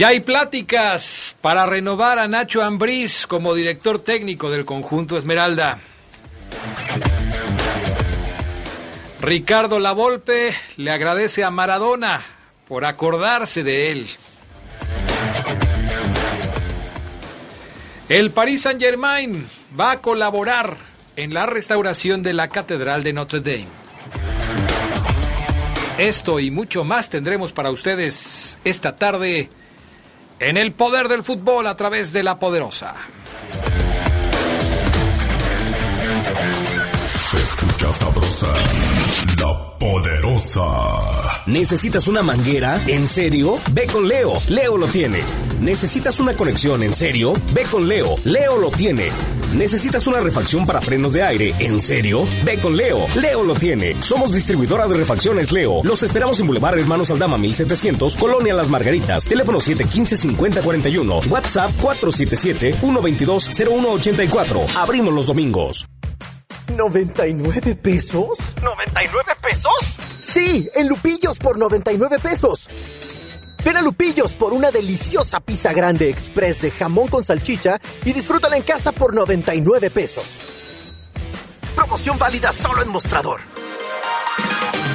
Ya hay pláticas para renovar a Nacho Ambriz como director técnico del conjunto Esmeralda. Ricardo Lavolpe le agradece a Maradona por acordarse de él. El Paris Saint-Germain va a colaborar en la restauración de la Catedral de Notre Dame. Esto y mucho más tendremos para ustedes esta tarde en el poder del fútbol a través de la poderosa. Sabrosa. La poderosa. ¿Necesitas una manguera? ¿En serio? Ve con Leo. Leo lo tiene. ¿Necesitas una conexión? ¿En serio? Ve con Leo. Leo lo tiene. ¿Necesitas una refacción para frenos de aire? ¿En serio? Ve con Leo. Leo lo tiene. Somos distribuidora de refacciones Leo. Los esperamos en Boulevard Hermanos Aldama 1700, Colonia Las Margaritas. Teléfono 715-5041. WhatsApp 477-122-0184. Abrimos los domingos. ¿99 pesos? ¿99 pesos? Sí, en Lupillos por 99 pesos. Ven a Lupillos por una deliciosa pizza grande express de jamón con salchicha y disfrútala en casa por 99 pesos. Promoción válida solo en mostrador.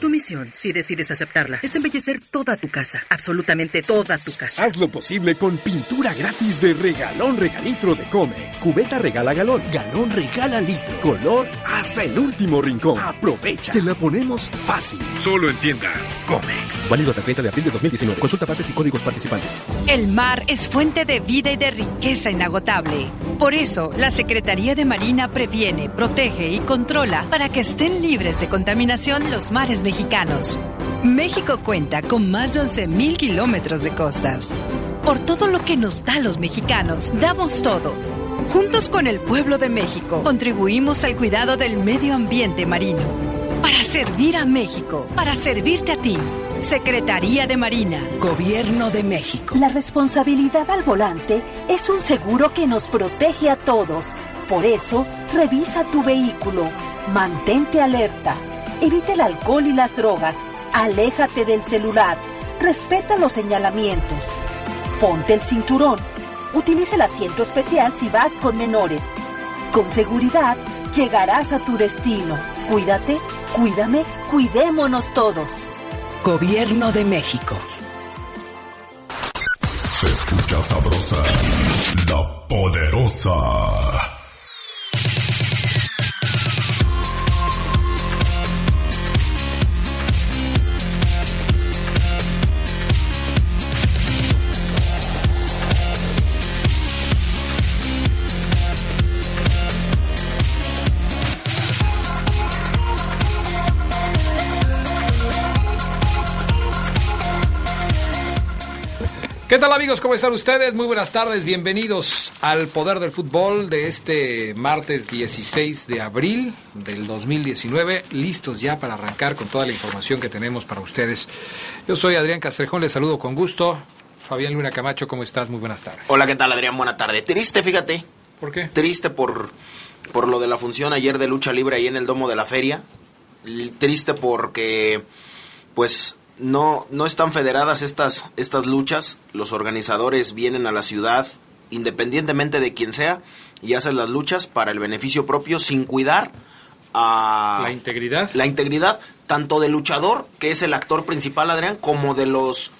Tu misión, si decides aceptarla, es embellecer toda tu casa, absolutamente toda tu casa. Haz lo posible con pintura gratis de regalón regalitro de Comex. Cubeta regala galón, galón regala litro. Color hasta el último rincón. Aprovecha. Te la ponemos fácil. Solo en tiendas Comex. Válido hasta el 30 de abril de 2019. Consulta bases y códigos participantes. El mar es fuente de vida y de riqueza inagotable. Por eso, la Secretaría de Marina previene, protege y controla para que estén libres de contaminación los mares mexicanos. México cuenta con más de 11.000 kilómetros de costas. Por todo lo que nos da los mexicanos, damos todo. Juntos con el pueblo de México, contribuimos al cuidado del medio ambiente marino. Para servir a México, para servirte a ti. Secretaría de Marina. Gobierno de México. La responsabilidad al volante es un seguro que nos protege a todos. Por eso, revisa tu vehículo. Mantente alerta. Evita el alcohol y las drogas. Aléjate del celular. Respeta los señalamientos. Ponte el cinturón. Utiliza el asiento especial si vas con menores. Con seguridad, llegarás a tu destino. Cuídate, cuídame, cuidémonos todos. Gobierno de México. Se escucha sabrosa. La poderosa. ¿Qué tal amigos? ¿Cómo están ustedes? Muy buenas tardes, bienvenidos al Poder del Fútbol de este martes 16 de abril del 2019, listos ya para arrancar con toda la información que tenemos para ustedes. Yo soy Adrián Castrejón, les saludo con gusto. Fabián Luna Camacho, ¿cómo estás? Muy buenas tardes. Hola, ¿qué tal Adrián? Buena tarde. Triste, fíjate. ¿Por qué? Triste por, por lo de la función ayer de lucha libre ahí en el domo de la feria. Triste porque, pues, no, no están federadas estas, estas luchas. Los organizadores vienen a la ciudad, independientemente de quién sea, y hacen las luchas para el beneficio propio sin cuidar a la integridad. La integridad tanto del luchador, que es el actor principal, Adrián, como de los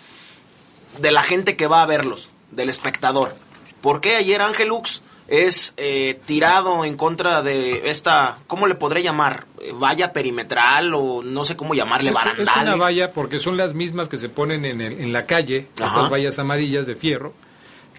de la gente que va a verlos, del espectador. ¿Por qué ayer Ángelux es eh, tirado en contra de esta, ¿cómo le podré llamar? Eh, Valla perimetral o no sé cómo llamarle, Es- Es barandales. una valla porque son las mismas que se ponen en, el- en la calle, Ajá. estas vallas amarillas de fierro,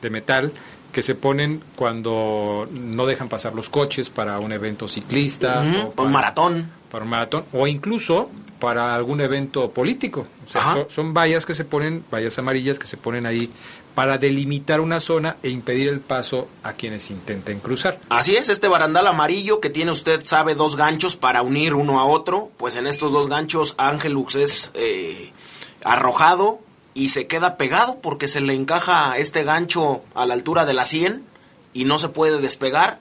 de metal, que se ponen cuando no dejan pasar los coches para un evento ciclista, o un para, maratón. para un maratón, o incluso para algún evento político. O sea, son vallas que se ponen, vallas amarillas que se ponen ahí para delimitar una zona e impedir el paso a quienes intenten cruzar. Así es, este barandal amarillo que tiene usted, sabe, dos ganchos para unir uno a otro, pues en estos dos ganchos Ángelux es eh, arrojado y se queda pegado porque se le encaja este gancho a la altura de la 100 y no se puede despegar.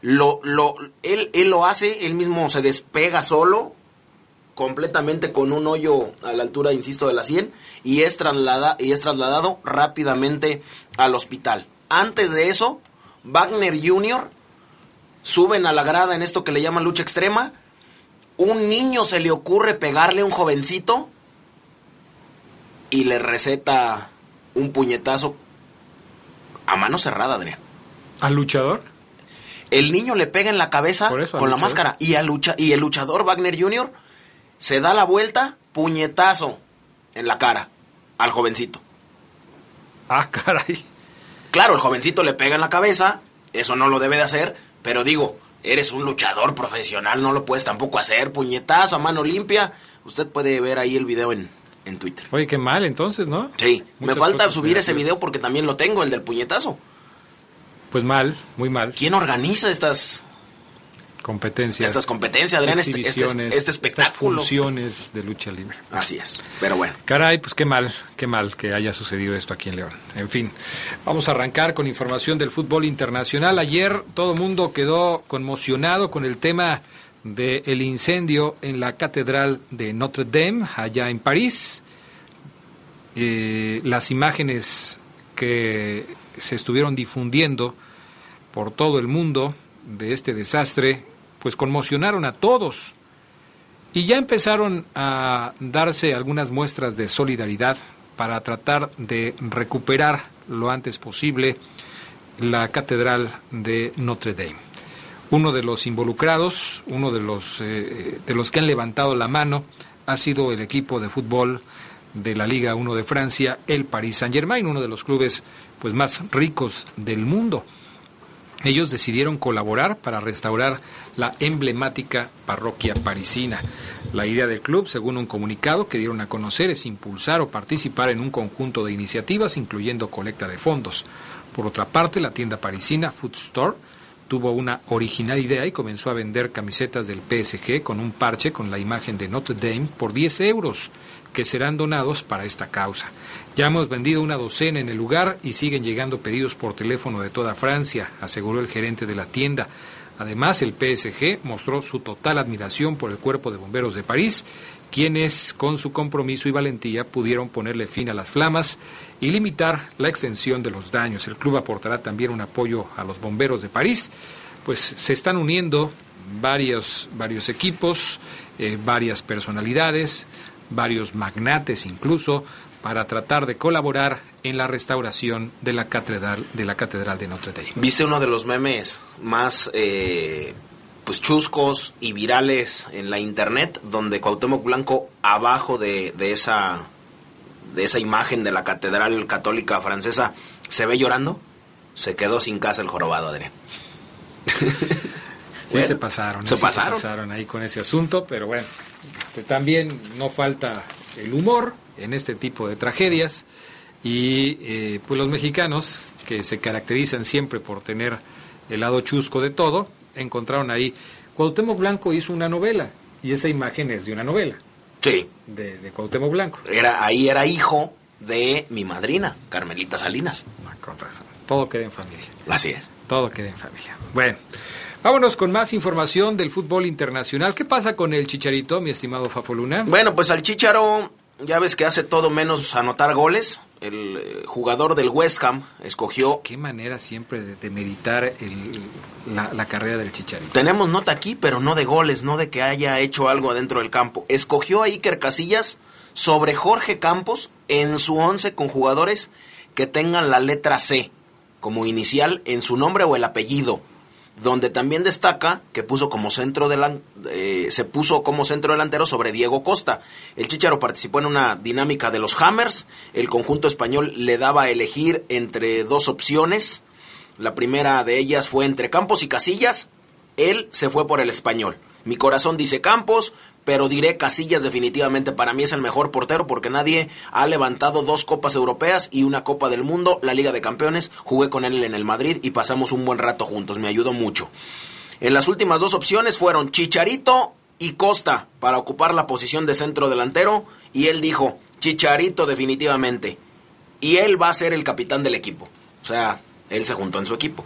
Lo, lo, él, él lo hace, él mismo se despega solo, completamente con un hoyo a la altura, insisto, de la 100 y es, traslada, y es trasladado rápidamente al hospital. Antes de eso, Wagner Jr. suben a la grada en esto que le llaman lucha extrema. Un niño se le ocurre pegarle a un jovencito y le receta un puñetazo a mano cerrada, Adrián. ¿Al luchador? El niño le pega en la cabeza eso, con la máscara y, al lucha, y el luchador Wagner Jr. se da la vuelta, puñetazo en la cara al jovencito. Ah, caray. Claro, el jovencito le pega en la cabeza, eso no lo debe de hacer, pero digo, eres un luchador profesional, no lo puedes tampoco hacer, puñetazo a mano limpia. Usted puede ver ahí el video en, en Twitter. Oye, qué mal entonces, ¿no? Sí, Muchas me falta subir ese video porque también lo tengo, el del puñetazo. Pues mal, muy mal. ¿Quién organiza estas, Competencias. estas competencias, Adrián? Este, este, este espectáculo. estas funciones de lucha libre. Así es, pero bueno. Caray, pues qué mal, qué mal que haya sucedido esto aquí en León. En fin, vamos a arrancar con información del fútbol internacional. Ayer todo el mundo quedó conmocionado con el tema del incendio en la Catedral de Notre Dame, allá en París. Eh, las imágenes que se estuvieron difundiendo por todo el mundo de este desastre, pues conmocionaron a todos. Y ya empezaron a darse algunas muestras de solidaridad para tratar de recuperar lo antes posible la Catedral de Notre Dame. Uno de los involucrados, uno de los, eh, de los que han levantado la mano, ha sido el equipo de fútbol de la Liga 1 de Francia, el Paris Saint-Germain, uno de los clubes pues, más ricos del mundo. Ellos decidieron colaborar para restaurar la emblemática parroquia parisina. La idea del club, según un comunicado que dieron a conocer, es impulsar o participar en un conjunto de iniciativas, incluyendo colecta de fondos. Por otra parte, la tienda parisina Food Store tuvo una original idea y comenzó a vender camisetas del PSG con un parche con la imagen de Notre Dame por 10 euros, que serán donados para esta causa. Ya hemos vendido una docena en el lugar y siguen llegando pedidos por teléfono de toda Francia, aseguró el gerente de la tienda. Además, el PSG mostró su total admiración por el Cuerpo de Bomberos de París, quienes, con su compromiso y valentía, pudieron ponerle fin a las flamas y limitar la extensión de los daños. El club aportará también un apoyo a los bomberos de París, pues se están uniendo varios, varios equipos, eh, varias personalidades, varios magnates incluso, para tratar de colaborar en la restauración de la catedral de la catedral de Notre Dame. ¿Viste uno de los memes más eh, pues chuscos y virales en la internet donde Cuauhtémoc Blanco abajo de, de esa de esa imagen de la catedral católica francesa se ve llorando? Se quedó sin casa el jorobado, Adrián. Sí, Bueno, se pasaron, se sí pasaron. ahí con ese asunto, pero bueno, este, también no falta el humor en este tipo de tragedias y eh, pues los mexicanos que se caracterizan siempre por tener el lado chusco de todo, encontraron ahí. Cuauhtémoc Blanco hizo una novela y esa imagen es de una novela Sí, de, de Cuauhtémoc Blanco. era, ahí era hijo de mi madrina, Carmelita Salinas. Ah, con razón. Todo queda en familia. Así es. Todo queda en familia. Bueno, vámonos con más información del fútbol internacional. ¿Qué pasa con el Chicharito, mi estimado Fafoluna? Bueno, pues al Chicharo, ya ves que hace todo menos anotar goles. El eh, jugador del West Ham escogió. Qué manera siempre de demeritar el- la, la carrera del Chicharito. Tenemos nota aquí, pero no de goles, no de que haya hecho algo adentro del campo. Escogió a Iker Casillas, sobre Jorge Campos en su once con jugadores que tengan la letra C como inicial en su nombre o el apellido donde también destaca que puso como centro eh, se puso como centro delantero sobre Diego Costa. El Chicharo participó en una dinámica de los Hammers. El conjunto español le daba a elegir entre dos opciones. La primera de ellas fue entre Campos y Casillas. Él se fue por el español. Mi corazón dice Campos, pero diré Casillas definitivamente para mí es el mejor portero porque nadie ha levantado dos copas europeas y una copa del mundo, la Liga de Campeones, jugué con él en el Madrid y pasamos un buen rato juntos, me ayudó mucho. En las últimas dos opciones fueron Chicharito y Costa para ocupar la posición de centro delantero y él dijo, Chicharito definitivamente. Y él va a ser el capitán del equipo. O sea, él se juntó en su equipo.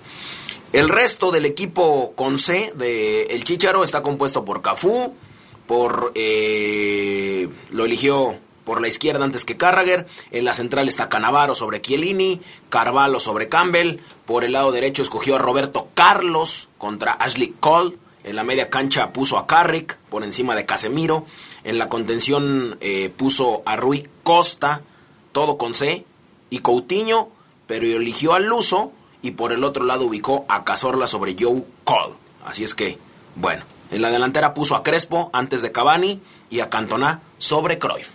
El resto del equipo con C de El Chicharo está compuesto por Cafú, por eh, lo eligió por la izquierda antes que Carragher, en la central está Canavaro sobre Chiellini, Carvalho sobre Campbell, por el lado derecho escogió a Roberto Carlos contra Ashley Cole, en la media cancha puso a Carrick por encima de Casemiro, en la contención eh, puso a Rui Costa, todo con C, y Coutinho, pero eligió a Luso y por el otro lado ubicó a Cazorla sobre Joe Cole. Así es que, bueno, en la delantera puso a Crespo antes de Cavani y a Cantona sobre Cruyff.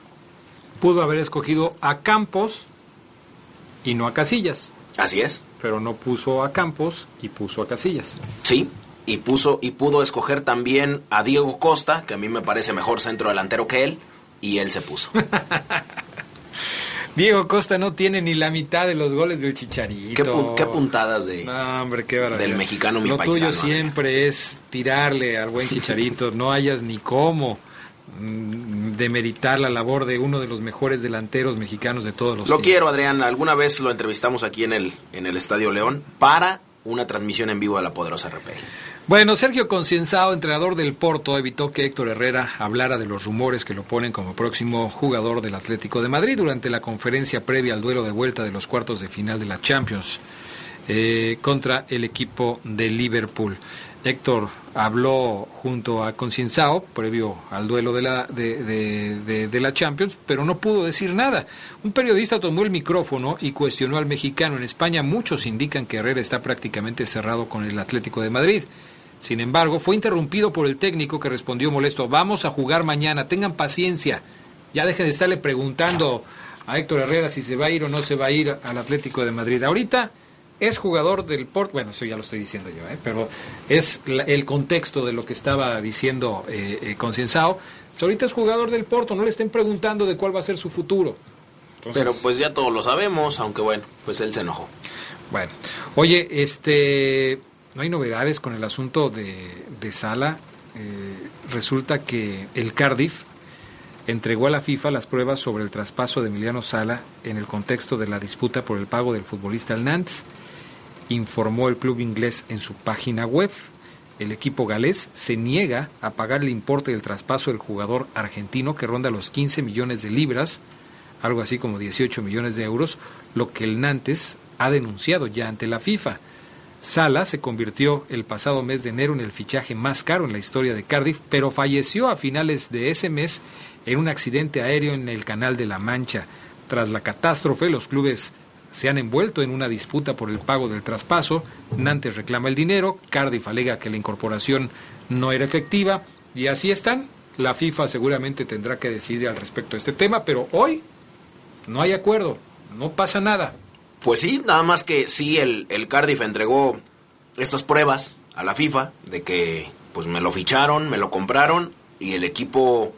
Pudo haber escogido a Campos y no a Casillas. Así es. Pero no puso a Campos y puso a Casillas. Sí, y puso y pudo escoger también a Diego Costa, que a mí me parece mejor centro delantero que él, y él se puso. Diego Costa no tiene ni la mitad de los goles del Chicharito. ¿Qué, puntadas de, hombre, qué del mexicano mi Lo tuyo eh. siempre es tirarle al buen Chicharito, no hayas ni cómo mm, demeritar la labor de uno de los mejores delanteros mexicanos de todos los Lo quiero, Adrián. Alguna vez lo entrevistamos aquí en el, en el Estadio León para una transmisión en vivo de la Poderosa RP. Bueno, Sergio Concienzao, entrenador del Porto, evitó que Héctor Herrera hablara de los rumores que lo ponen como próximo jugador del Atlético de Madrid durante la conferencia previa al duelo de vuelta de los cuartos de final de la Champions eh, contra el equipo de Liverpool. Héctor habló junto a Concienzao previo al duelo de la, de, de, la Champions, pero no pudo decir nada. Un periodista tomó el micrófono y cuestionó al mexicano. En España muchos indican que Herrera está prácticamente cerrado con el Atlético de Madrid. Sin embargo, fue interrumpido por el técnico que respondió molesto, vamos a jugar mañana, tengan paciencia. Ya dejen de estarle preguntando a Héctor Herrera si se va a ir o no se va a ir al Atlético de Madrid. Ahorita es jugador del Porto, bueno, eso ya lo estoy diciendo yo, ¿eh? pero es el contexto de lo que estaba diciendo eh, eh pues ahorita es jugador del Porto, no le estén preguntando de cuál va a ser su futuro. pero pues ya todos lo sabemos, aunque bueno, pues él se enojó. Bueno, oye, este, no hay novedades con el asunto de, de Sala. Eh, resulta que el Cardiff entregó a la FIFA las pruebas sobre el traspaso de Emiliano Sala en el contexto de la disputa por el pago del futbolista al Nantes informó el club inglés en su página web. El equipo galés se niega a pagar el importe del traspaso del jugador argentino que ronda los 15 millones de libras, algo así como 18 millones de euros, lo que el Nantes ha denunciado ya ante la FIFA. Sala se convirtió el pasado mes de enero en el fichaje más caro en la historia de Cardiff, pero falleció a finales de ese mes en un accidente aéreo en el Canal de la Mancha. Tras la catástrofe, los clubes se han envuelto en una disputa por el pago del traspaso. Nantes reclama el dinero, Cardiff alega que la incorporación no era efectiva y así están. La FIFA seguramente tendrá que decidir al respecto de este tema, pero hoy no hay acuerdo, no pasa nada. Pues sí, nada más que sí, el, el Cardiff entregó estas pruebas a la FIFA de que pues me lo ficharon, me lo compraron y el equipo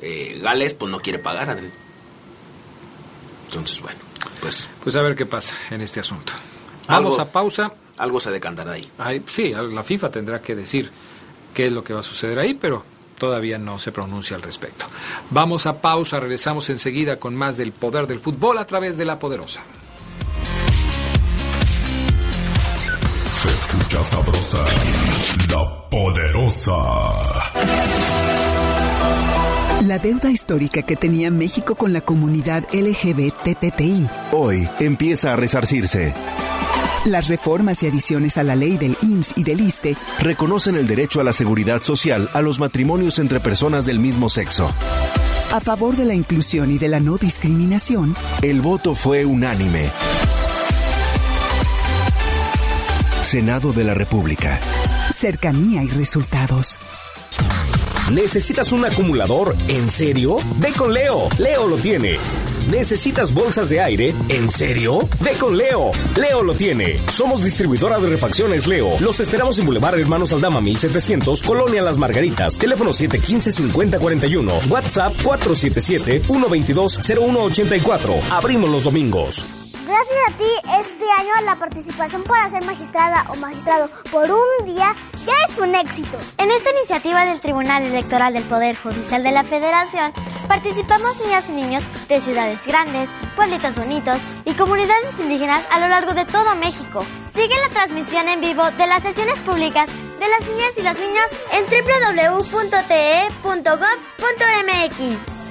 eh, Gales pues no quiere pagar, Adri. Entonces, bueno. Pues, pues a ver qué pasa en este asunto. Vamos a pausa. Algo se decantará ahí. Sí, la FIFA tendrá que decir qué es lo que va a suceder ahí, pero todavía no se pronuncia al respecto. Vamos a pausa, regresamos enseguida con más del poder del fútbol a través de la poderosa. Escucha sabrosa, la poderosa. La deuda histórica que tenía México con la comunidad LGBTPI hoy empieza a resarcirse. Las reformas y adiciones a la ley del IMSS y del ISTE reconocen el derecho a la seguridad social a los matrimonios entre personas del mismo sexo. A favor de la inclusión y de la no discriminación, el voto fue unánime. Senado de la República. Cercanía y resultados. ¿Necesitas un acumulador? ¿En serio? Ve con Leo. Leo lo tiene. ¿Necesitas bolsas de aire? ¿En serio? Ve con Leo. Leo lo tiene. Somos distribuidora de refacciones Leo. Los esperamos en Boulevard Hermanos Aldama 1700, Colonia Las Margaritas. Teléfono 715-5041. WhatsApp 477-122-0184. Abrimos los domingos. Gracias a ti, este año la participación para ser magistrada o magistrado por un día ya es un éxito. En esta iniciativa del Tribunal Electoral del Poder Judicial de la Federación, participamos niñas y niños de ciudades grandes, pueblitos bonitos y comunidades indígenas a lo largo de todo México. Sigue la transmisión en vivo de las sesiones públicas de las niñas y los niños en www.te.gov.mx.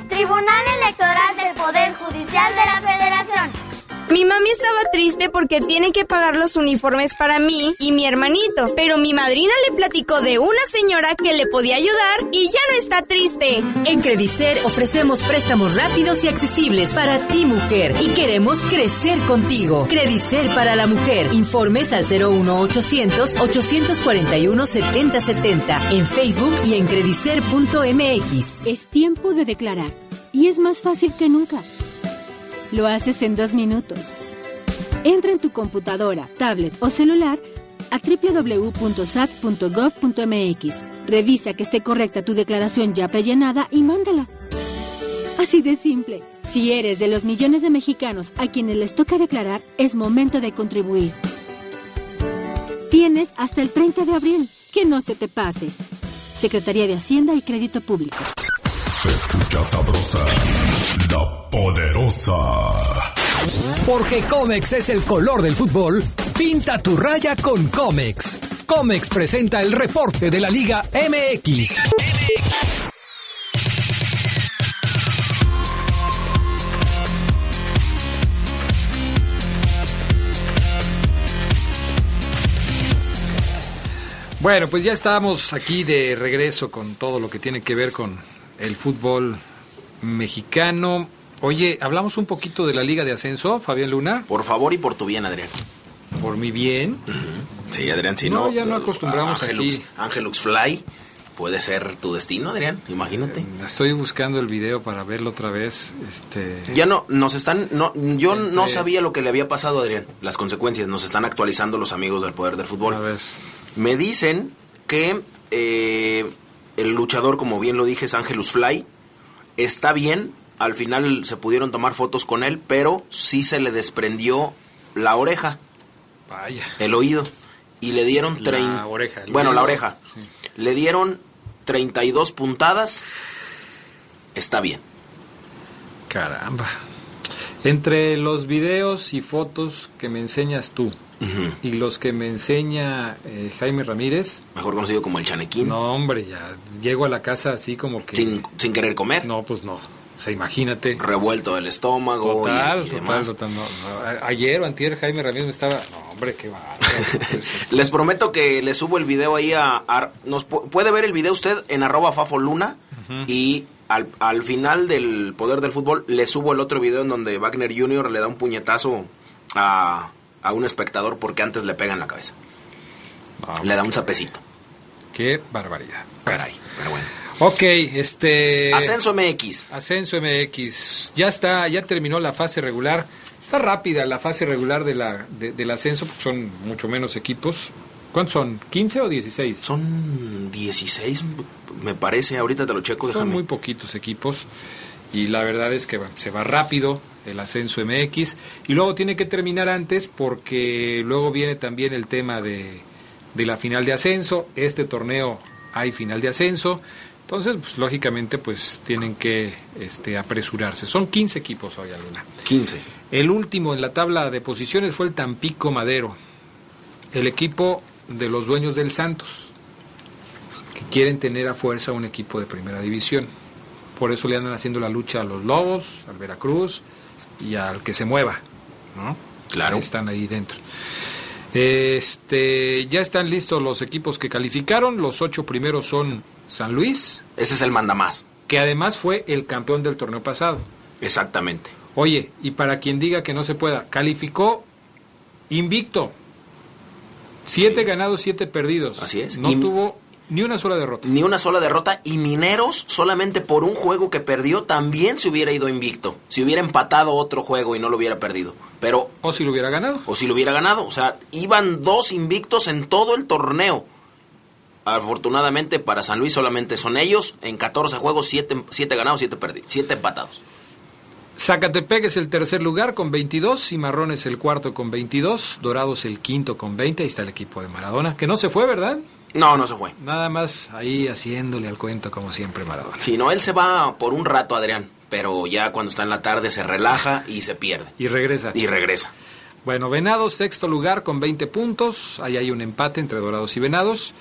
Tribunal Electoral del Poder Judicial de la Federación. Mi mami estaba triste porque tiene que pagar los uniformes para mí y mi hermanito, pero mi madrina le platicó de una señora que le podía ayudar y ya no está triste. En Credicer ofrecemos préstamos rápidos y accesibles para ti mujer y queremos crecer contigo. Credicer para la mujer. Informes al 01800 841 7070 en Facebook y en credicer.mx. Es tiempo de declarar y es más fácil que nunca. Lo haces en dos minutos. Entra en tu computadora, tablet o celular a www.sat.gov.mx. Revisa que esté correcta tu declaración ya prellenada y mándala. Así de simple. Si eres de los millones de mexicanos a quienes les toca declarar, es momento de contribuir. Tienes hasta el 30 de abril. Que no se te pase. Secretaría de Hacienda y Crédito Público. Se escucha sabrosa, la poderosa. Porque Comex es el color del fútbol, pinta tu raya con Comex. Comex presenta el reporte de la Liga MX. Bueno, pues ya estamos aquí de regreso con todo lo que tiene que ver con el fútbol mexicano. Oye, hablamos un poquito de la Liga de Ascenso, Fabián Luna. Por favor y por tu bien, Adrián. Por mi bien. Sí, Adrián, si no. No, ya no acostumbramos Angelux, aquí. Angelux Fly puede ser tu destino, Adrián, imagínate. Estoy buscando el video para verlo otra vez. Este. Ya no, nos están, no, yo no sabía lo que le había pasado a Adrián, las consecuencias, nos están actualizando los amigos del Poder del Fútbol. A ver. Me dicen que eh, el luchador, como bien lo dije, es Angelus Fly, está bien, al final se pudieron tomar fotos con él, pero sí se le desprendió la oreja, Vaya. el oído, y le dieron... La oreja, Bueno, oído, la oreja. sí. Le dieron 32 puntadas, está bien. Caramba. Entre los videos y fotos que me enseñas tú y los que me enseña eh, Jaime Ramírez. Mejor conocido como el chanequín. No, hombre, ya llego a la casa así como que. Sin, sin querer comer. No, pues no. O sea, imagínate. Revuelto el estómago Total, y, total, demás. total, no, no. A- Ayer o antier Jaime Ramírez me estaba... No, hombre, qué. Pues, Les prometo que le subo el video ahí a... a- nos pu- puede ver el video usted en arroba fafoluna y al, al final del Poder del Fútbol le subo el otro video en donde Wagner Jr. le da un puñetazo a, a un espectador porque antes le pega en la cabeza. Le da un zapecito. Qué barbaridad. Caray, pero bueno. Ok, este... Ascenso MX. Ascenso MX. Ya está, ya terminó la fase regular. Está rápida la fase regular de la, de- del ascenso, porque son mucho menos equipos. ¿Cuántos son? ¿15 o 16? Son 16, me parece. Ahorita te lo checo, Son déjame. muy poquitos equipos. Y la verdad es que se va rápido el ascenso MX. Y luego tiene que terminar antes porque luego viene también el tema de, de la final de ascenso. Este torneo hay final de ascenso. Entonces, pues, lógicamente, pues tienen que este, apresurarse. Son 15 equipos hoy, Luna. 15. El último en la tabla de posiciones fue el Tampico Madero, el equipo de los dueños del Santos, que quieren tener a fuerza un equipo de primera división. Por eso le andan haciendo la lucha a los Lobos, al Veracruz y al que se mueva. ¿no? Claro. Están ahí dentro. Este, ya están listos los equipos que calificaron. Los ocho primeros son San Luis. Ese es el mandamás. Que además fue el campeón del torneo pasado. Exactamente. Oye, y para quien diga que no se pueda, calificó invicto. Siete ganados, siete perdidos. Así es. No tuvo ni una sola derrota. Ni una sola derrota. Y Mineros, solamente por un juego que perdió, también se hubiera ido invicto. Si hubiera empatado otro juego y no lo hubiera perdido. Pero. O si lo hubiera ganado. O si lo hubiera ganado. O sea, iban dos invictos en todo el torneo. Afortunadamente para San Luis solamente son ellos. En 14 juegos, 7 siete, ganados, 7 perdidos. 7 empatados. Zacatepec es el tercer lugar con 22, Cimarrón es el cuarto con 22, Dorados el quinto con 20, ahí está el equipo de Maradona, que no se fue, ¿verdad? No, no se fue. Nada más ahí haciéndole al cuento como siempre Maradona. Si no, él se va por un rato, Adrián, pero ya cuando está en la tarde se relaja y se pierde. Y regresa. Y regresa. Bueno, Venados sexto lugar con 20 puntos, ahí hay un empate entre Dorados y Venados,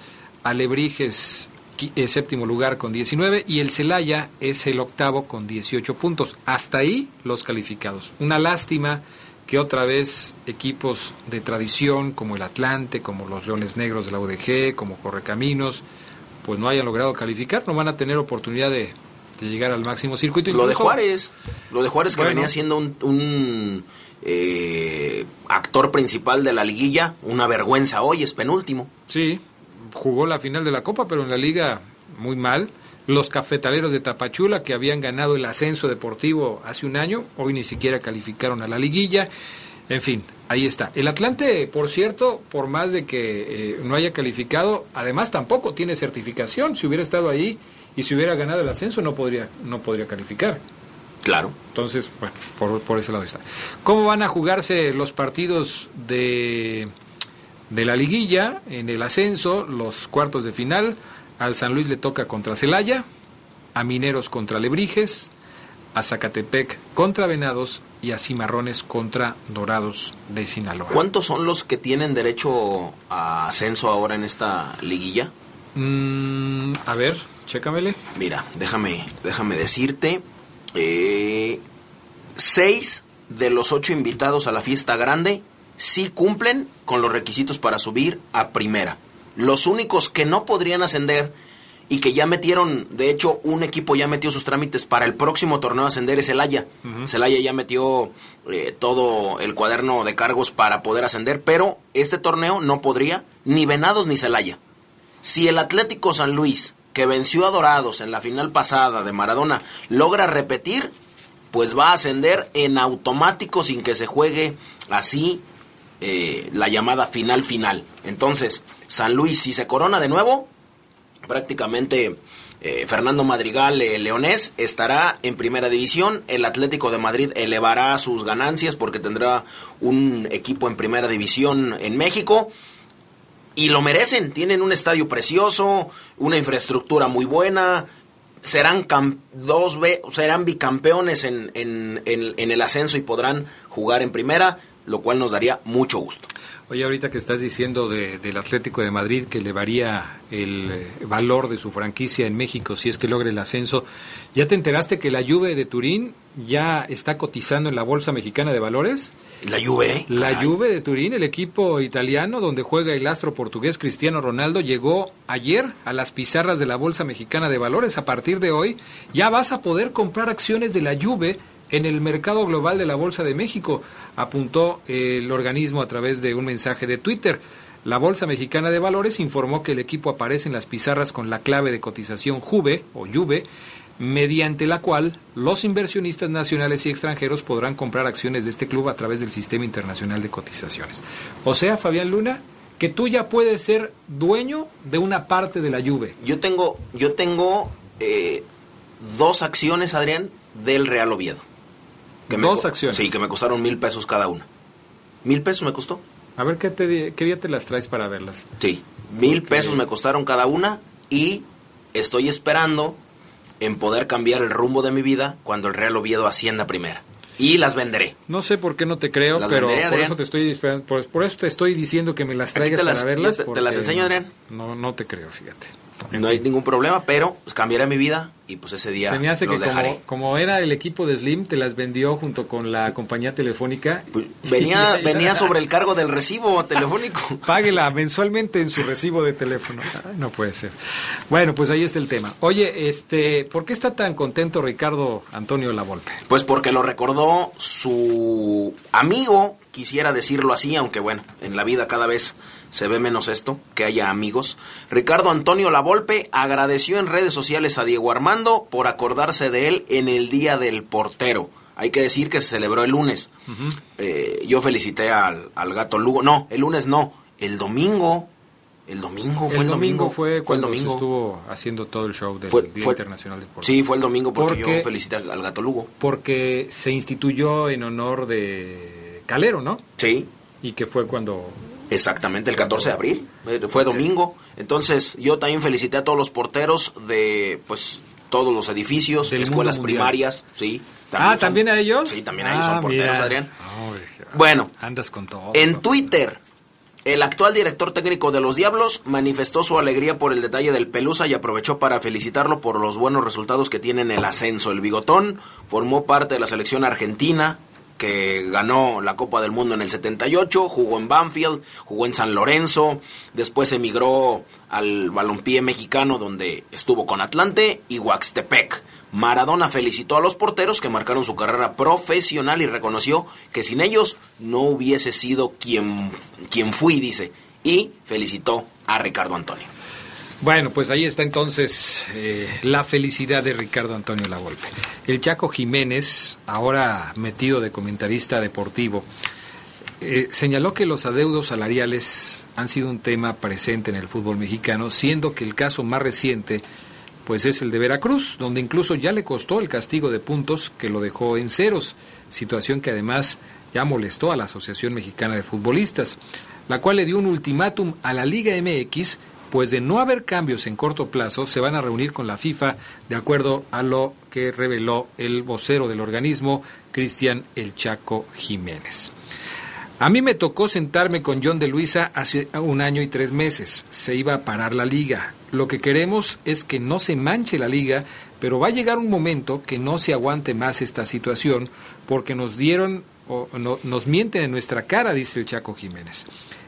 Alebrijes eh, séptimo lugar con 19 y el Celaya es el octavo con 18 puntos. Hasta ahí los calificados. Una lástima que otra vez equipos de tradición como el Atlante, como los Leones Negros de la UDG, como Correcaminos, pues no hayan logrado calificar, no van a tener oportunidad de, llegar al máximo circuito. Lo de Juárez, lo de Juárez que venía siendo un, eh, actor principal de la liguilla, una vergüenza hoy, es penúltimo. Sí, jugó la final de la Copa, pero en la liga muy mal. Los cafetaleros de Tapachula, que habían ganado el ascenso deportivo hace un año, hoy ni siquiera calificaron a la liguilla. En fin, ahí está. El Atlante, por cierto, por más de que eh, no haya calificado, además tampoco tiene certificación. Si hubiera estado ahí y si hubiera ganado el ascenso, no podría, no podría calificar. Claro. Entonces, bueno, por, por ese lado está. ¿Cómo van a jugarse los partidos de de la liguilla, en el ascenso, los cuartos de final, al San Luis le toca contra Celaya, a Mineros contra Lebrijes, a Zacatepec contra Venados y a Cimarrones contra Dorados de Sinaloa. ¿Cuántos son los que tienen derecho a ascenso ahora en esta liguilla? Mm, a ver, chécamele. Mira, déjame, déjame decirte. Eh, seis de los ocho invitados a la fiesta grande sí cumplen con los requisitos para subir a primera. Los únicos que no podrían ascender y que ya metieron, de hecho, un equipo ya metió sus trámites para el próximo torneo a ascender es Celaya. Celaya ya metió eh, todo el cuaderno de cargos para poder ascender, pero este torneo no podría ni Venados ni Celaya. Si el Atlético San Luis, que venció a Dorados en la final pasada de Maradona, logra repetir, pues va a ascender en automático sin que se juegue así eh, la llamada final final. Entonces, San Luis, si se corona de nuevo, prácticamente eh, Fernando Madrigal eh, Leonés estará en primera división. El Atlético de Madrid elevará sus ganancias porque tendrá un equipo en primera división en México. Y lo merecen, tienen un estadio precioso, una infraestructura muy buena, serán dos serán bicampeones en, en, en el ascenso y podrán jugar en primera lo cual nos daría mucho gusto. Oye, ahorita que estás diciendo del Atlético de Madrid que elevaría el eh, valor de su franquicia en México si es que logra el ascenso, ¿ya te enteraste que la Juve de Turín ya está cotizando en la Bolsa Mexicana de Valores? La Juve. La Juve de Turín, el equipo italiano donde juega el astro portugués Cristiano Ronaldo, llegó ayer a las pizarras de la Bolsa Mexicana de Valores. A partir de hoy ya vas a poder comprar acciones de la Juve en el mercado global de la Bolsa de México, apuntó el organismo a través de un mensaje de Twitter. La Bolsa Mexicana de Valores informó que el equipo aparece en las pizarras con la clave de cotización JUVE o JUVE, mediante la cual los inversionistas nacionales y extranjeros podrán comprar acciones de este club a través del Sistema Internacional de Cotizaciones. O sea, Fabián Luna, que tú ya puedes ser dueño de una parte de la Juve. Yo tengo, yo tengo eh, dos acciones, Adrián, del Real Oviedo. Dos acciones. Sí, que me costaron mil pesos cada una. ¿Mil pesos me costó? A ver, ¿qué, te, qué día te las traes para verlas? Sí, mil pesos me costaron cada una y estoy esperando en poder cambiar el rumbo de mi vida cuando el Real Oviedo ascienda primera. Y las venderé. No sé por qué no te creo, pero por, eso te estoy, por, eso te estoy diciendo que me las traigas para verlas. Te, las enseño, Adrián. No, no te creo, fíjate. No hay ningún problema, pero cambiaré mi vida y pues ese día Se me hace los que dejaré. como, como era el equipo de Slim, te las vendió junto con la compañía telefónica. Venía, venía sobre el cargo del recibo telefónico. Páguela mensualmente en su recibo de teléfono. Ay, no puede ser. Bueno, pues ahí está el tema. Oye, este, ¿por qué está tan contento Ricardo Antonio Lavolpe? Pues porque lo recordó su amigo, quisiera decirlo así, aunque bueno, en la vida cada vez se ve menos esto, que haya amigos. Ricardo Antonio Lavolpe agradeció en redes sociales a Diego Armando por acordarse de él en el Día del Portero. Hay que decir que se celebró el lunes. Eh, yo felicité al, al gato Lugo. No, el lunes no. El domingo. El domingo fue el, el domingo, fue el cuando domingo. se estuvo haciendo todo el show del Fue- Día fue- Internacional del Portero. Sí, fue el domingo porque, Porque- yo felicité al, al gato Lugo. Porque se instituyó en honor de Calero, ¿no? Sí. Y que fue cuando... Exactamente, el 14 de abril. eh, Fue domingo. Entonces, yo también felicité a todos los porteros de, pues, todos los edificios, Del escuelas primarias. Sí. ah, son- ¿también a ellos? Sí, también a ellos Ah, son porteros, mira. Adrián. Ay, Bueno, Andas con todo. en Twitter, el actual director técnico de los Diablos manifestó su alegría por el detalle del Pelusa y aprovechó para felicitarlo por los buenos resultados que tiene en el ascenso. El Bigotón formó parte de la selección argentina que ganó la Copa del Mundo en el 78, jugó en Banfield, jugó en San Lorenzo, después emigró al balompié mexicano donde estuvo con Atlante y Huaxtepec. Maradona felicitó a los porteros que marcaron su carrera profesional y reconoció que sin ellos no hubiese sido quien, quien fui, dice, y felicitó a Ricardo Antonio. Bueno, pues ahí está entonces eh, la felicidad de Ricardo Antonio Lavolpe. El Chaco Jiménez, ahora metido de comentarista deportivo, eh, señaló que los adeudos salariales han sido un tema presente en el fútbol mexicano, siendo que el caso más reciente pues es el de Veracruz, donde incluso ya le costó el castigo de puntos que lo dejó en ceros, situación que además ya molestó a la Asociación Mexicana de Futbolistas, la cual le dio un ultimátum a la Liga MX, pues de no haber cambios en corto plazo se van a reunir con la FIFA de acuerdo a lo que reveló el vocero del organismo, Cristian El Chaco Jiménez. A mí me tocó sentarme con John de Luisa hace un año y tres meses. Se iba a parar la liga. Lo que queremos es que no se manche la liga, pero va a llegar un momento que no se aguante más esta situación porque nos dieron o no- nos mienten en nuestra cara, dice el Chaco Jiménez.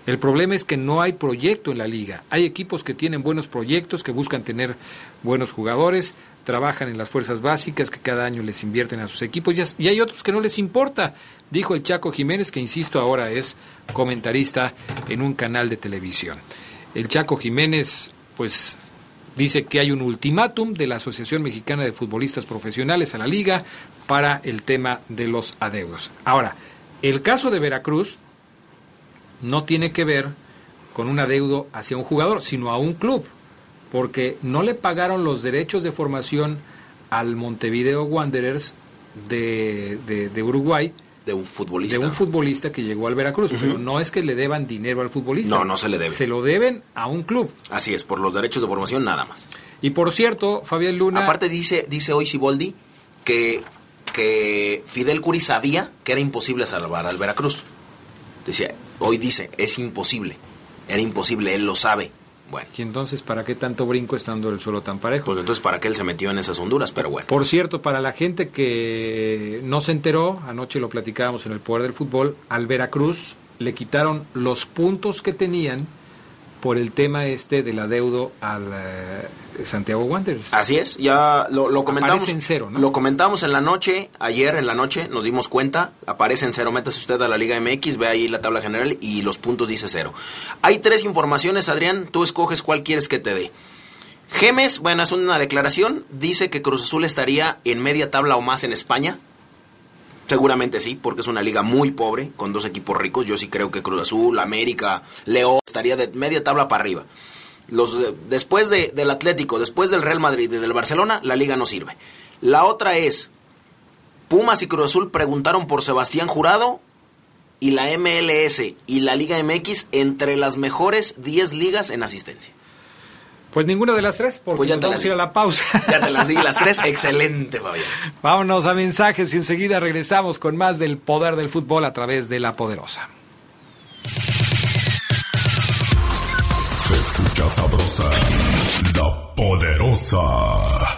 El problema es que no hay proyecto en la liga. Hay equipos que tienen buenos proyectos, que buscan tener buenos jugadores, trabajan en las fuerzas básicas, que cada año les invierten a sus equipos, y hay otros que no les importa, dijo el Chaco Jiménez, que insisto ahora es comentarista en un canal de televisión. El Chaco Jiménez, pues dice que hay un ultimátum de la Asociación Mexicana de Futbolistas Profesionales a la liga para el tema de los adeudos. Ahora, el caso de Veracruz no tiene que ver con un adeudo hacia un jugador, sino a un club, porque no le pagaron los derechos de formación al Montevideo Wanderers de, de- de Uruguay. De un futbolista. De un futbolista que llegó al Veracruz, pero no es que le deban dinero al futbolista. No, no se le debe. Se lo deben a un club. Así es, por los derechos de formación nada más. Y por cierto, Fabián Luna... Aparte dice, dice hoy Siboldi que, que Fidel Curi sabía que era imposible salvar al Veracruz. Decía, hoy dice, es imposible. Era imposible, él lo sabe. Bueno, Y entonces, ¿para qué tanto brinco estando el suelo tan parejo? pues entonces para qué él se metió en esas honduras, pero bueno. Por cierto, para la gente que no se enteró, anoche lo platicábamos en el Poder del Fútbol, al Veracruz le quitaron los puntos que tenían por el tema este del adeudo al eh, Santiago Wanderers. Así es, ya lo, lo comentamos. Aparece en cero, ¿no? Lo comentamos en la noche, ayer en la noche, nos dimos cuenta, aparece en cero, métase usted a la Liga MX, ve ahí la tabla general y los puntos dice cero. Hay tres informaciones, Adrián, tú escoges cuál quieres que te dé. Gemes, bueno, es una declaración, dice que Cruz Azul estaría en media tabla o más en España. Seguramente sí, porque es una liga muy pobre, con dos equipos ricos. Yo sí creo que Cruz Azul, América, León estaría de media tabla para arriba. Los, de- después de- del Atlético, después del Real Madrid y del Barcelona, la liga no sirve. La otra es, Pumas y Cruz Azul preguntaron por Sebastián Jurado y la MLS y la Liga MX entre las mejores 10 ligas en asistencia. Pues ninguna de las tres, porque Pues ya nos te vamos las a ir a la pausa. Ya te las di las tres, excelente Fabián. Vámonos a mensajes y enseguida regresamos con más del poder del fútbol a través de la poderosa. Se escucha sabrosa, la poderosa.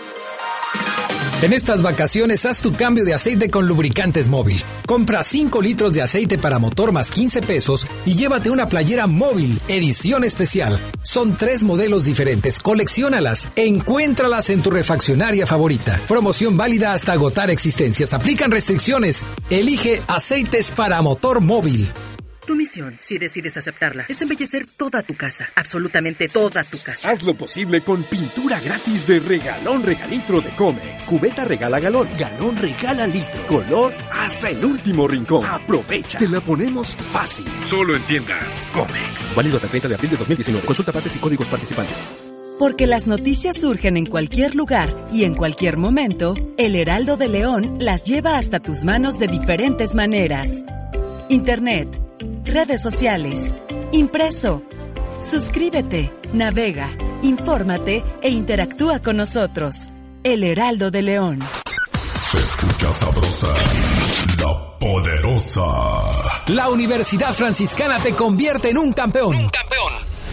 En estas vacaciones haz tu cambio de aceite con lubricantes móvil. Compra 5 litros de aceite para motor más 15 pesos y llévate una playera móvil, edición especial. Son tres modelos diferentes, colecciónalas, encuéntralas en tu refaccionaria favorita. Promoción válida hasta agotar existencias. Aplican restricciones. Elige aceites para motor móvil. Tu misión, si decides aceptarla, es embellecer toda tu casa, absolutamente toda tu casa. Haz lo posible con pintura gratis de regalón regalitro de Comex. Cubeta regala galón, galón regala litro. Color hasta el último rincón. Aprovecha. Te la ponemos fácil. Solo en tiendas Comex. Válido hasta el 30 de abril de 2019. Consulta bases y códigos participantes. Porque las noticias surgen en cualquier lugar y en cualquier momento, el Heraldo de León las lleva hasta tus manos de diferentes maneras. Internet, redes sociales, impreso. Suscríbete, navega, infórmate e interactúa con nosotros. El Heraldo de León. Se escucha sabrosa, la poderosa. La Universidad Franciscana te convierte en un campeón.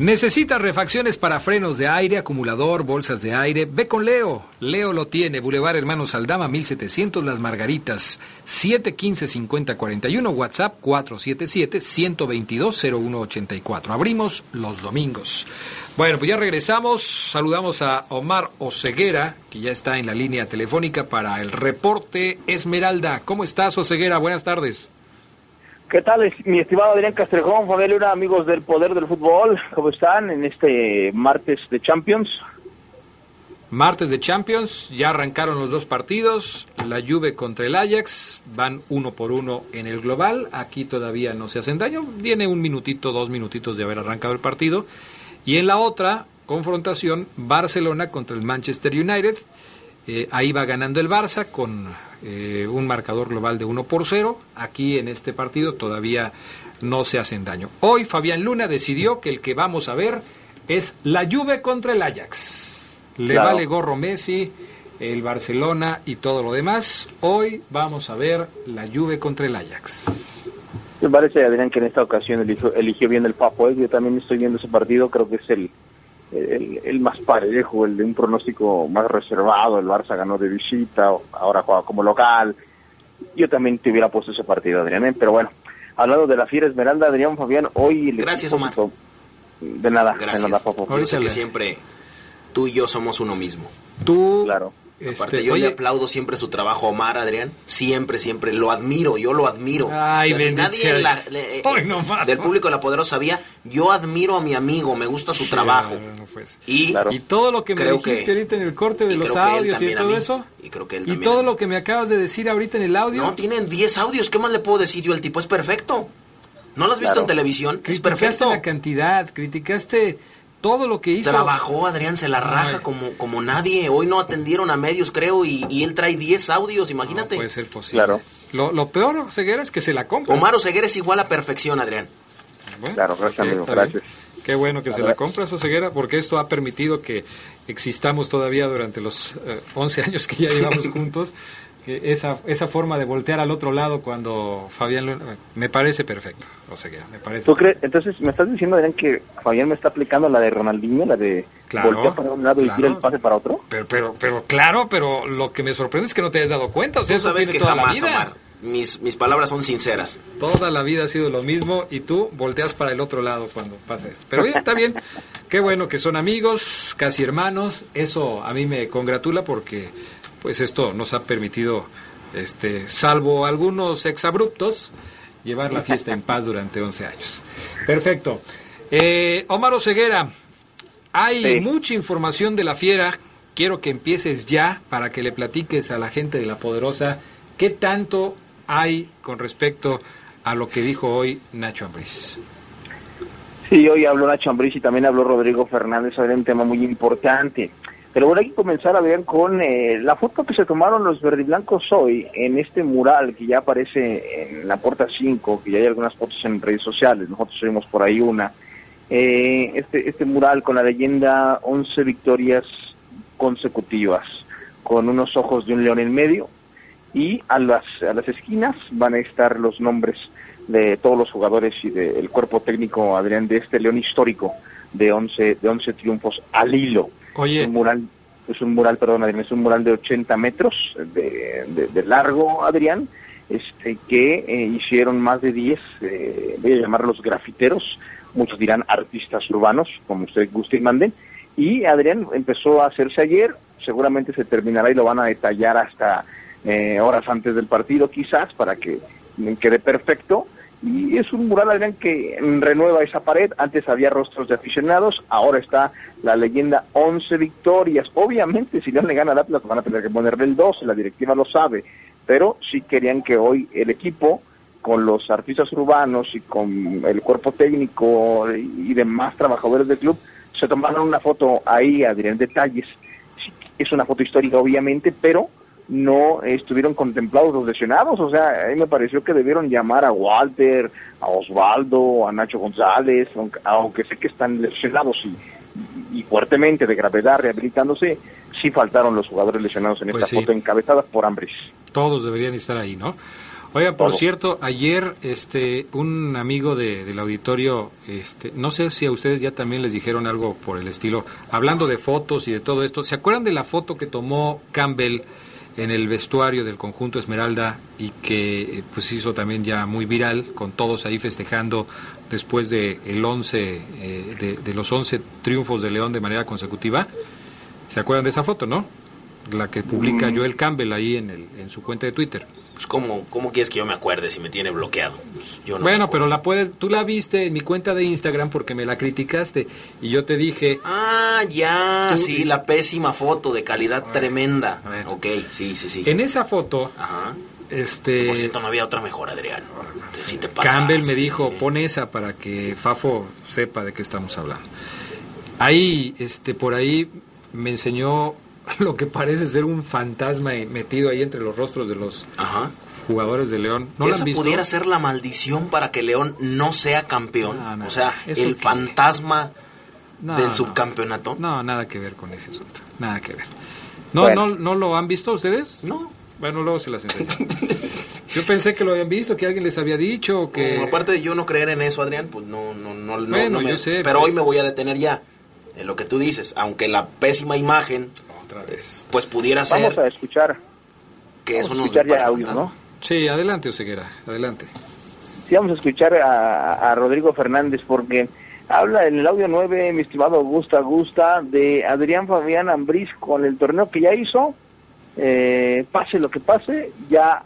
¿Necesita refacciones para frenos de aire, acumulador, bolsas de aire? Ve con Leo. Leo lo tiene. Boulevard Hermanos Aldama, 1700 Las Margaritas. 715-5041. WhatsApp 477-122-0184. Abrimos los domingos. Bueno, pues ya regresamos. Saludamos a Omar Oceguera, que ya está en la línea telefónica para el reporte Esmeralda. ¿Cómo estás, Oceguera? Buenas tardes. ¿Qué tal, mi estimado Adrián Castrejón, Fabián Luna, amigos del Poder del Fútbol? ¿Cómo están en este martes de Champions? Martes de Champions, ya arrancaron los dos partidos, la Juve contra el Ajax, van uno por uno en el global, aquí todavía no se hacen daño, tiene un minutito, dos minutitos de haber arrancado el partido, y en la otra confrontación, Barcelona contra el Manchester United, eh, ahí va ganando el Barça con eh, un marcador global de 1 por 0. Aquí en este partido todavía no se hacen daño. Hoy Fabián Luna decidió que el que vamos a ver es la Juve contra el Ajax. Le Claro. vale gorro Messi, el Barcelona y todo lo demás. Hoy vamos a ver la Juve contra el Ajax. Me parece, Adrián, que en esta ocasión eligió, eligió bien el Papo. ¿eh? Yo también estoy viendo ese partido, creo que es el, el, el más parejo, el de un pronóstico más reservado. El Barça ganó de visita, ahora juega como local. Yo también te hubiera puesto ese partido, Adrián. ¿eh? Pero bueno, hablando de la Fiera Esmeralda, Adrián Fabián, hoy... el Gracias, Omar. De nada, Gracias. de nada, Papo. Yo sé que siempre tú y yo somos uno mismo. Tú, claro. Aparte, Este, yo oye- le aplaudo siempre su trabajo a Omar, Adrián. Siempre, siempre. Lo admiro, yo lo admiro. Ay, O sea, si nadie sea en la- Dios. le- eh, Ay, no más, del público de La Poderosa sabía, yo admiro a mi amigo, me gusta su trabajo. Y, Y todo lo que me creo dijiste que- ahorita en el corte de los audios y todo mí. eso. Y creo que él Y todo lo que me acabas de decir ahorita en el audio. No, tienen 10 audios. ¿Qué más le puedo decir yo? El tipo es perfecto. ¿No lo has visto Claro. en televisión? Es Criticaste perfecto. la cantidad, criticaste todo lo que hizo. Trabajó Adrián, se la raja Ay. como, como nadie. Hoy no atendieron a medios, creo, y, y él trae 10 audios, imagínate. puede ser posible. Lo, lo peor, Ceguera, es que se la compra. Omar Oseguera es igual a perfección, Adrián. Claro, gracias, amigo, gracias. Qué bueno que se la compra, Ceguera, porque esto ha permitido que existamos todavía durante los eh, 11 años que ya llevamos juntos. Que esa, esa forma de voltear al otro lado cuando Fabián Luna- me parece perfecto, Oseguera, me parece. ¿Tú crees? Entonces, ¿me estás diciendo, Adrián, que Fabián me está aplicando la de Ronaldinho, la de Claro, voltear para un lado y claro. tira el pase para otro? Pero, pero, pero claro, pero lo que me sorprende es que no te hayas dado cuenta. O sea, Tú eso sabes tiene que toda jamás, la vida. Omar. Mis, mis palabras son sinceras. Toda la vida ha sido lo mismo y tú volteas para el otro lado cuando pasa esto. Pero bien, está bien. Qué bueno que son amigos, casi hermanos. Eso a mí me congratula porque pues esto nos ha permitido, este, salvo algunos exabruptos, llevar la fiesta en paz durante 11 años. Perfecto. Eh, Omar Oseguera, Hay mucha información de la fiera. Quiero que empieces ya para que le platiques a la gente de la Poderosa qué tanto hay con respecto a lo que dijo hoy Nacho Ambriz. Sí, hoy habló Nacho Ambriz y también habló Rodrigo Fernández sobre un tema muy importante. Pero bueno, hay que comenzar a ver con eh, la foto que se tomaron los verdiblancos hoy en este mural que ya aparece en la puerta 5, que ya hay algunas fotos en redes sociales, nosotros subimos por ahí una. Eh, este, este mural con la leyenda 11 victorias consecutivas, con unos ojos de un león en medio, y a las, a las esquinas van a estar los nombres de todos los jugadores y del cuerpo técnico, Adrián, de este león histórico de 11, de 11 triunfos al hilo. Es un mural, es un mural, perdón, Adrián, es un mural de 80 metros de, de, largo, Adrián, este, que eh, hicieron más de 10, eh, voy a llamarlos grafiteros, muchos dirán artistas urbanos, como usted guste y mande, y Adrián empezó a hacerse ayer, seguramente se terminará y lo van a detallar hasta eh, horas antes del partido quizás para que quede perfecto y es un mural Adrián que renueva esa pared, antes había rostros de aficionados, ahora está la leyenda 11 victorias, obviamente si no le gana al Atlas van a tener que ponerle el 12, la directiva lo sabe, pero sí querían que hoy el equipo con los artistas urbanos y con el cuerpo técnico y demás trabajadores del club se tomaron una foto ahí, Adrián, detalles. es una foto histórica obviamente, pero no estuvieron contemplados los lesionados. O sea, a mí me pareció que debieron llamar a Walter, a Osvaldo, a Nacho González, aunque sé que están lesionados y, fuertemente de gravedad rehabilitándose, sí faltaron los jugadores lesionados en pues esta foto encabezada por Ambris. Todos deberían estar ahí, ¿no? Oiga, por cierto, ayer este un amigo de, del auditorio, este, no sé si a ustedes ya también les dijeron algo por el estilo, hablando de fotos y de todo esto, ¿se acuerdan de la foto que tomó Campbell en el vestuario del conjunto Esmeralda y que eh, pues hizo también ya muy viral con todos ahí festejando después de el 11 eh, de, los 11 triunfos de León de manera consecutiva. ¿Se acuerdan de esa foto, no? La que publica mm. Joel Campbell ahí en, el, en su cuenta de Twitter. Pues ¿cómo, ¿cómo quieres que yo me acuerde si me tiene bloqueado? Pues, yo bueno, pero la puedes, tú la viste en mi cuenta de Instagram porque me la criticaste y yo te dije... Ah, ya, sí, la pésima foto de calidad tremenda. Ok, sí, sí, sí. En esa foto... Ajá. Este... Por cierto, no había otra mejor, Adrián. Si te Campbell me dijo, pon esa para que Fafo sepa de qué estamos hablando. Ahí, este, por ahí me enseñó lo que parece ser un fantasma metido ahí entre los rostros de los jugadores de León. ¿No Esa pudiera ser la maldición para que León no sea campeón. o sea, el fantasma del subcampeonato. No, nada que ver con ese asunto. Nada que ver. ¿No, no, ¿No lo han visto ustedes? No. Bueno, luego se las enseño. yo pensé que lo habían visto, que alguien les había dicho, que... aparte de yo no creer en eso, Adrián, pues no, no, no, no, yo sé. Pero pues hoy me voy a detener ya en lo que tú dices, aunque la pésima imagen pues pudiera ser. Vamos a escuchar. Que eso nos ya audio, ¿no? Sí, adelante, Oseguera, adelante. Sí, vamos a escuchar a, Rodrigo Fernández porque habla en el audio 9, mi estimado Augusta Augusta, de Adrián Fabián Ambriz con el torneo que ya hizo. Eh, pase lo que pase, ya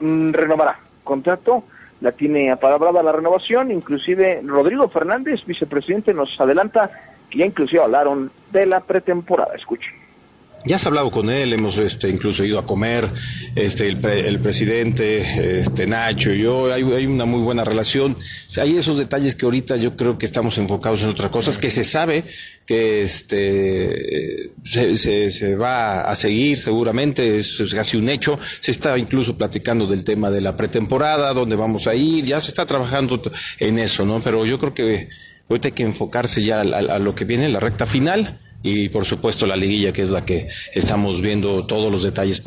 mm, renovará contrato, la tiene apalabrada la renovación, inclusive Rodrigo Fernández, vicepresidente, nos adelanta que ya inclusive hablaron de la pretemporada. Escuchen. Ya has hablado con él, hemos este, incluso ido a comer, este, el, presidente, este, Nacho y yo, hay, una muy buena relación. hay esos detalles que ahorita yo creo que estamos enfocados en otras cosas, que se sabe que este, se, se, va a seguir seguramente, es, casi un hecho. Se está incluso platicando del tema de la pretemporada, dónde vamos a ir, ya se está trabajando en eso, ¿no? Pero yo creo que ahorita hay que enfocarse ya a, a lo que viene, la recta final y por supuesto la liguilla que es la que estamos viendo todos los detalles.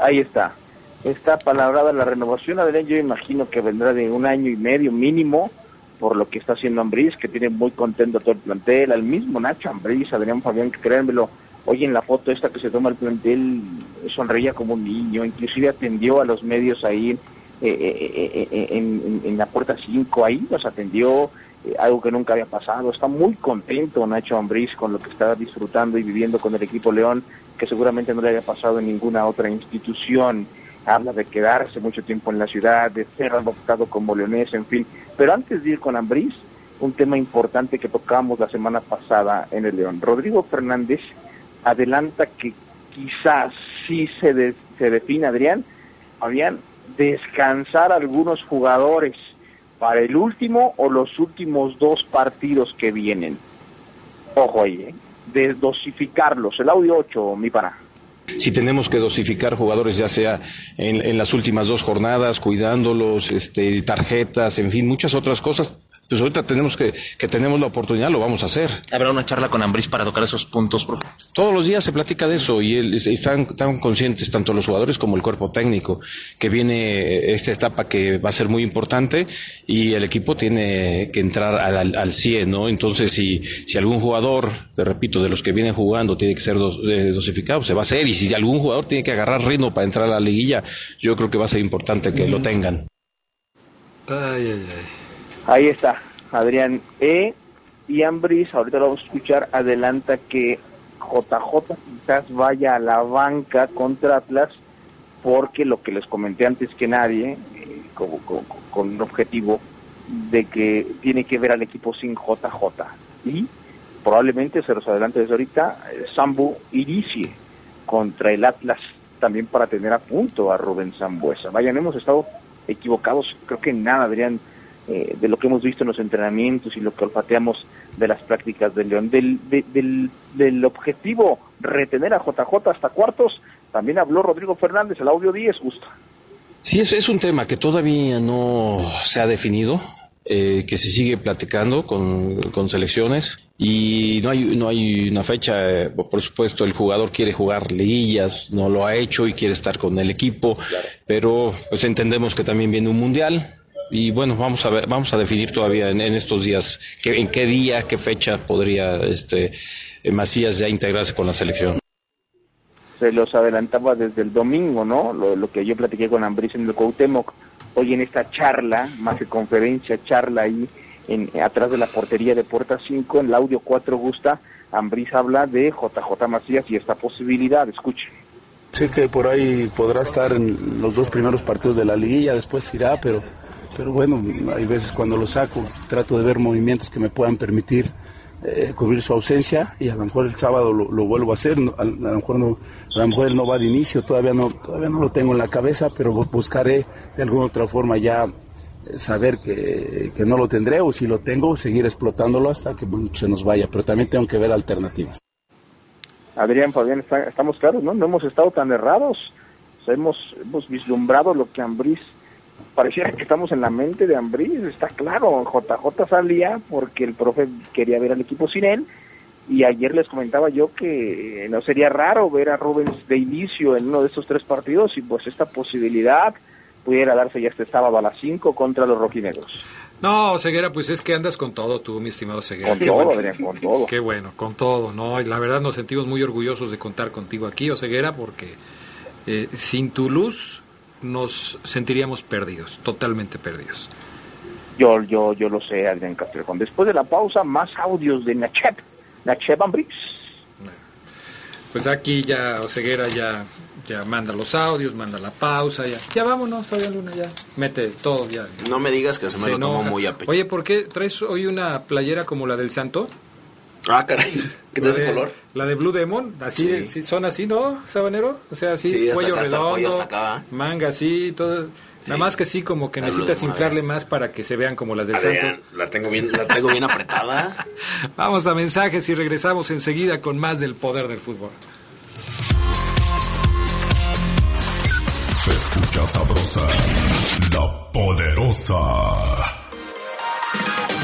Ahí está. Está palabrada la renovación, Adrián, yo imagino que vendrá de un año y medio mínimo por lo que está haciendo Ambriz, que tiene muy contento todo el plantel, al mismo Nacho Ambriz, Adrián Fabián, créanmelo, hoy en la foto esta que se toma el plantel sonreía como un niño, inclusive atendió a los medios ahí eh, eh, eh, en, en, la puerta 5, ahí nos atendió, eh, algo que nunca había pasado. Está muy contento Nacho Ambriz con lo que está disfrutando y viviendo con el equipo León, que seguramente no le había pasado en ninguna otra institución. Habla de quedarse mucho tiempo en la ciudad, de ser adoptado como leonés, en fin. Pero antes de ir con Ambriz, un tema importante que tocábamos la semana pasada en el León. Rodrigo Fernández adelanta que quizás sí se, se define, Adrián, habían descansar algunos jugadores para el último o los últimos dos partidos que vienen. Ojo ahí, ¿eh? de dosificarlos. El audio 8, mi para si tenemos que dosificar jugadores, ya sea en, las últimas dos jornadas, cuidándolos, este, tarjetas, en fin, muchas otras cosas, pues ahorita tenemos que, que tenemos la oportunidad, lo vamos a hacer. ¿Habrá una charla con Ambris para tocar esos puntos? Todos los días se platica de eso y, están, conscientes tanto los jugadores como el cuerpo técnico que viene esta etapa que va a ser muy importante y el equipo tiene que entrar al, al 100, ¿no? Entonces, si, si algún jugador, te repito, de los que vienen jugando tiene que ser eh, dosificado, se va a hacer y si algún jugador tiene que agarrar ritmo para entrar a la liguilla, yo creo que va a ser importante que lo tengan. Ay, ay, ay. Ahí está, Adrián E. Y Ambris, ahorita lo vamos a escuchar, adelanta que JJ quizás vaya a la banca contra Atlas, porque lo que les comenté antes que nadie, eh, con, un objetivo de que tiene que ver al equipo sin JJ. Y probablemente se los adelante desde ahorita, eh, Sambu inicie contra el Atlas también para tener a punto a Rubén Zambuesa. Vayan, hemos estado equivocados, creo que nada, Adrián eh, de lo que hemos visto en los entrenamientos y lo que olfateamos de las prácticas del León. Del, del, del objetivo retener a JJ hasta cuartos, también habló Rodrigo Fernández, el audio 10, gusta. Sí, es, es un tema que todavía no se ha definido, eh, que se sigue platicando con, con, selecciones y no hay, no hay una fecha, eh, por supuesto el jugador quiere jugar liguillas, no lo ha hecho y quiere estar con el equipo, pero pues entendemos que también viene un mundial, y bueno, vamos a ver, vamos a definir todavía en, estos días que, en qué día, qué fecha podría este Macías ya integrarse con la selección. Se los adelantaba desde el domingo, ¿no? Lo, que yo platiqué con Ambris en el Cuauhtémoc. Hoy en esta charla, más que conferencia, charla ahí en, atrás de la portería de Puerta 5, en el audio 4 gusta, Ambris habla de JJ Macías y esta posibilidad, escuche. Sé que por ahí podrá estar en los dos primeros partidos de la liguilla, después irá, pero pero bueno, hay veces cuando lo saco trato de ver movimientos que me puedan permitir eh, cubrir su ausencia y a lo mejor el sábado lo, vuelvo a hacer, a, lo mejor no, a lo mejor no va de inicio, todavía no, todavía no lo tengo en la cabeza, pero buscaré de alguna otra forma ya eh, saber que, que, no lo tendré o si lo tengo, seguir explotándolo hasta que se nos vaya, pero también tengo que ver alternativas. Adrián, Fabián, estamos claros, ¿no? No hemos estado tan errados, hemos, hemos vislumbrado lo que Ambriz pareciera que estamos en la mente de Ambriz, está claro, JJ salía porque el profe quería ver al equipo sin él y ayer les comentaba yo que no sería raro ver a Rubens de inicio en uno de estos tres partidos y pues esta posibilidad pudiera darse ya este sábado a las 5 contra los rojinegros. No, Ceguera, pues es que andas con todo tú, mi estimado Ceguera. Con todo, Adrián, con todo. Qué bueno, con todo, ¿no? Y la verdad nos sentimos muy orgullosos de contar contigo aquí, o Ceguera, porque eh, sin tu luz nos sentiríamos perdidos, totalmente perdidos. Yo, yo, yo lo sé, Adrián Castrejón. Después de la pausa, más audios de Nachep, Nachep Ambrix. Pues aquí ya Oseguera ya, ya manda los audios, manda la pausa, ya. Ya vámonos, Fabián Luna, ya. Mete todo, ya. No me digas que se me lo tomó muy a Oye, ¿por qué traes hoy una playera como la del Santo? Ah, caray. ¿Qué de ese color? La de Blue Demon, así son así, ¿no, Sabanero? O sea, así, cuello redondo, acá. manga así, todo. Nada más que sí, como que necesitas inflarle más para que se vean como las del Santo. La tengo bien, la tengo bien apretada. Vamos a mensajes y regresamos enseguida con más del poder del fútbol. Se escucha sabrosa, la poderosa.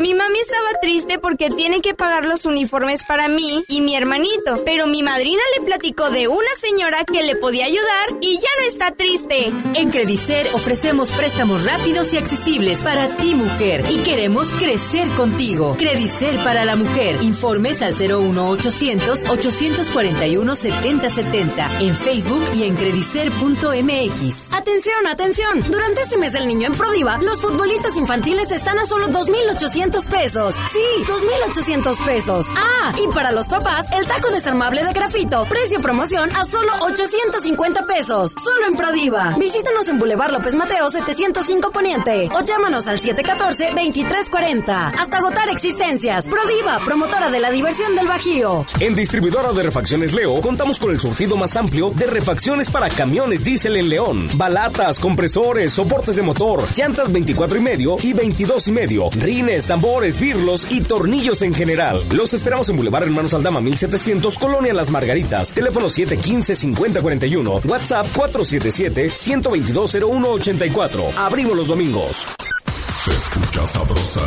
Mi mami estaba triste porque tiene que pagar los uniformes para mí y mi hermanito, pero mi madrina le platicó de una señora que le podía ayudar y ya no está triste. En Credicer ofrecemos préstamos rápidos y accesibles para ti, mujer, y queremos crecer contigo. Credicer para la mujer. Informes al 01800 841 7070 en Facebook y en credicer.mx. Atención, atención. Durante este mes del niño en Prodiva, los futbolitos infantiles están a solo 2,800 pesos. Sí, 2,800 pesos. Ah, y para los papás, el taco desarmable de grafito, precio promoción a solo 850 pesos. Solo en Prodiva. Visítanos en Boulevard López Mateo 705 Poniente o llámanos al 714-2340. Hasta agotar existencias. Prodiva, promotora de la diversión del Bajío. En distribuidora de refacciones Leo, contamos con el surtido más amplio de refacciones para camiones diésel en León. Balatas, compresores, soportes de motor, llantas 24 y medio y 22 y medio, rines, tambores, birlos y tornillos en general. Los esperamos en Boulevard Hermanos Aldama 1700, Colonia Las Margaritas. Teléfono 715-5041, WhatsApp 477-122-0184. Abrimos los domingos. Se escucha sabrosa,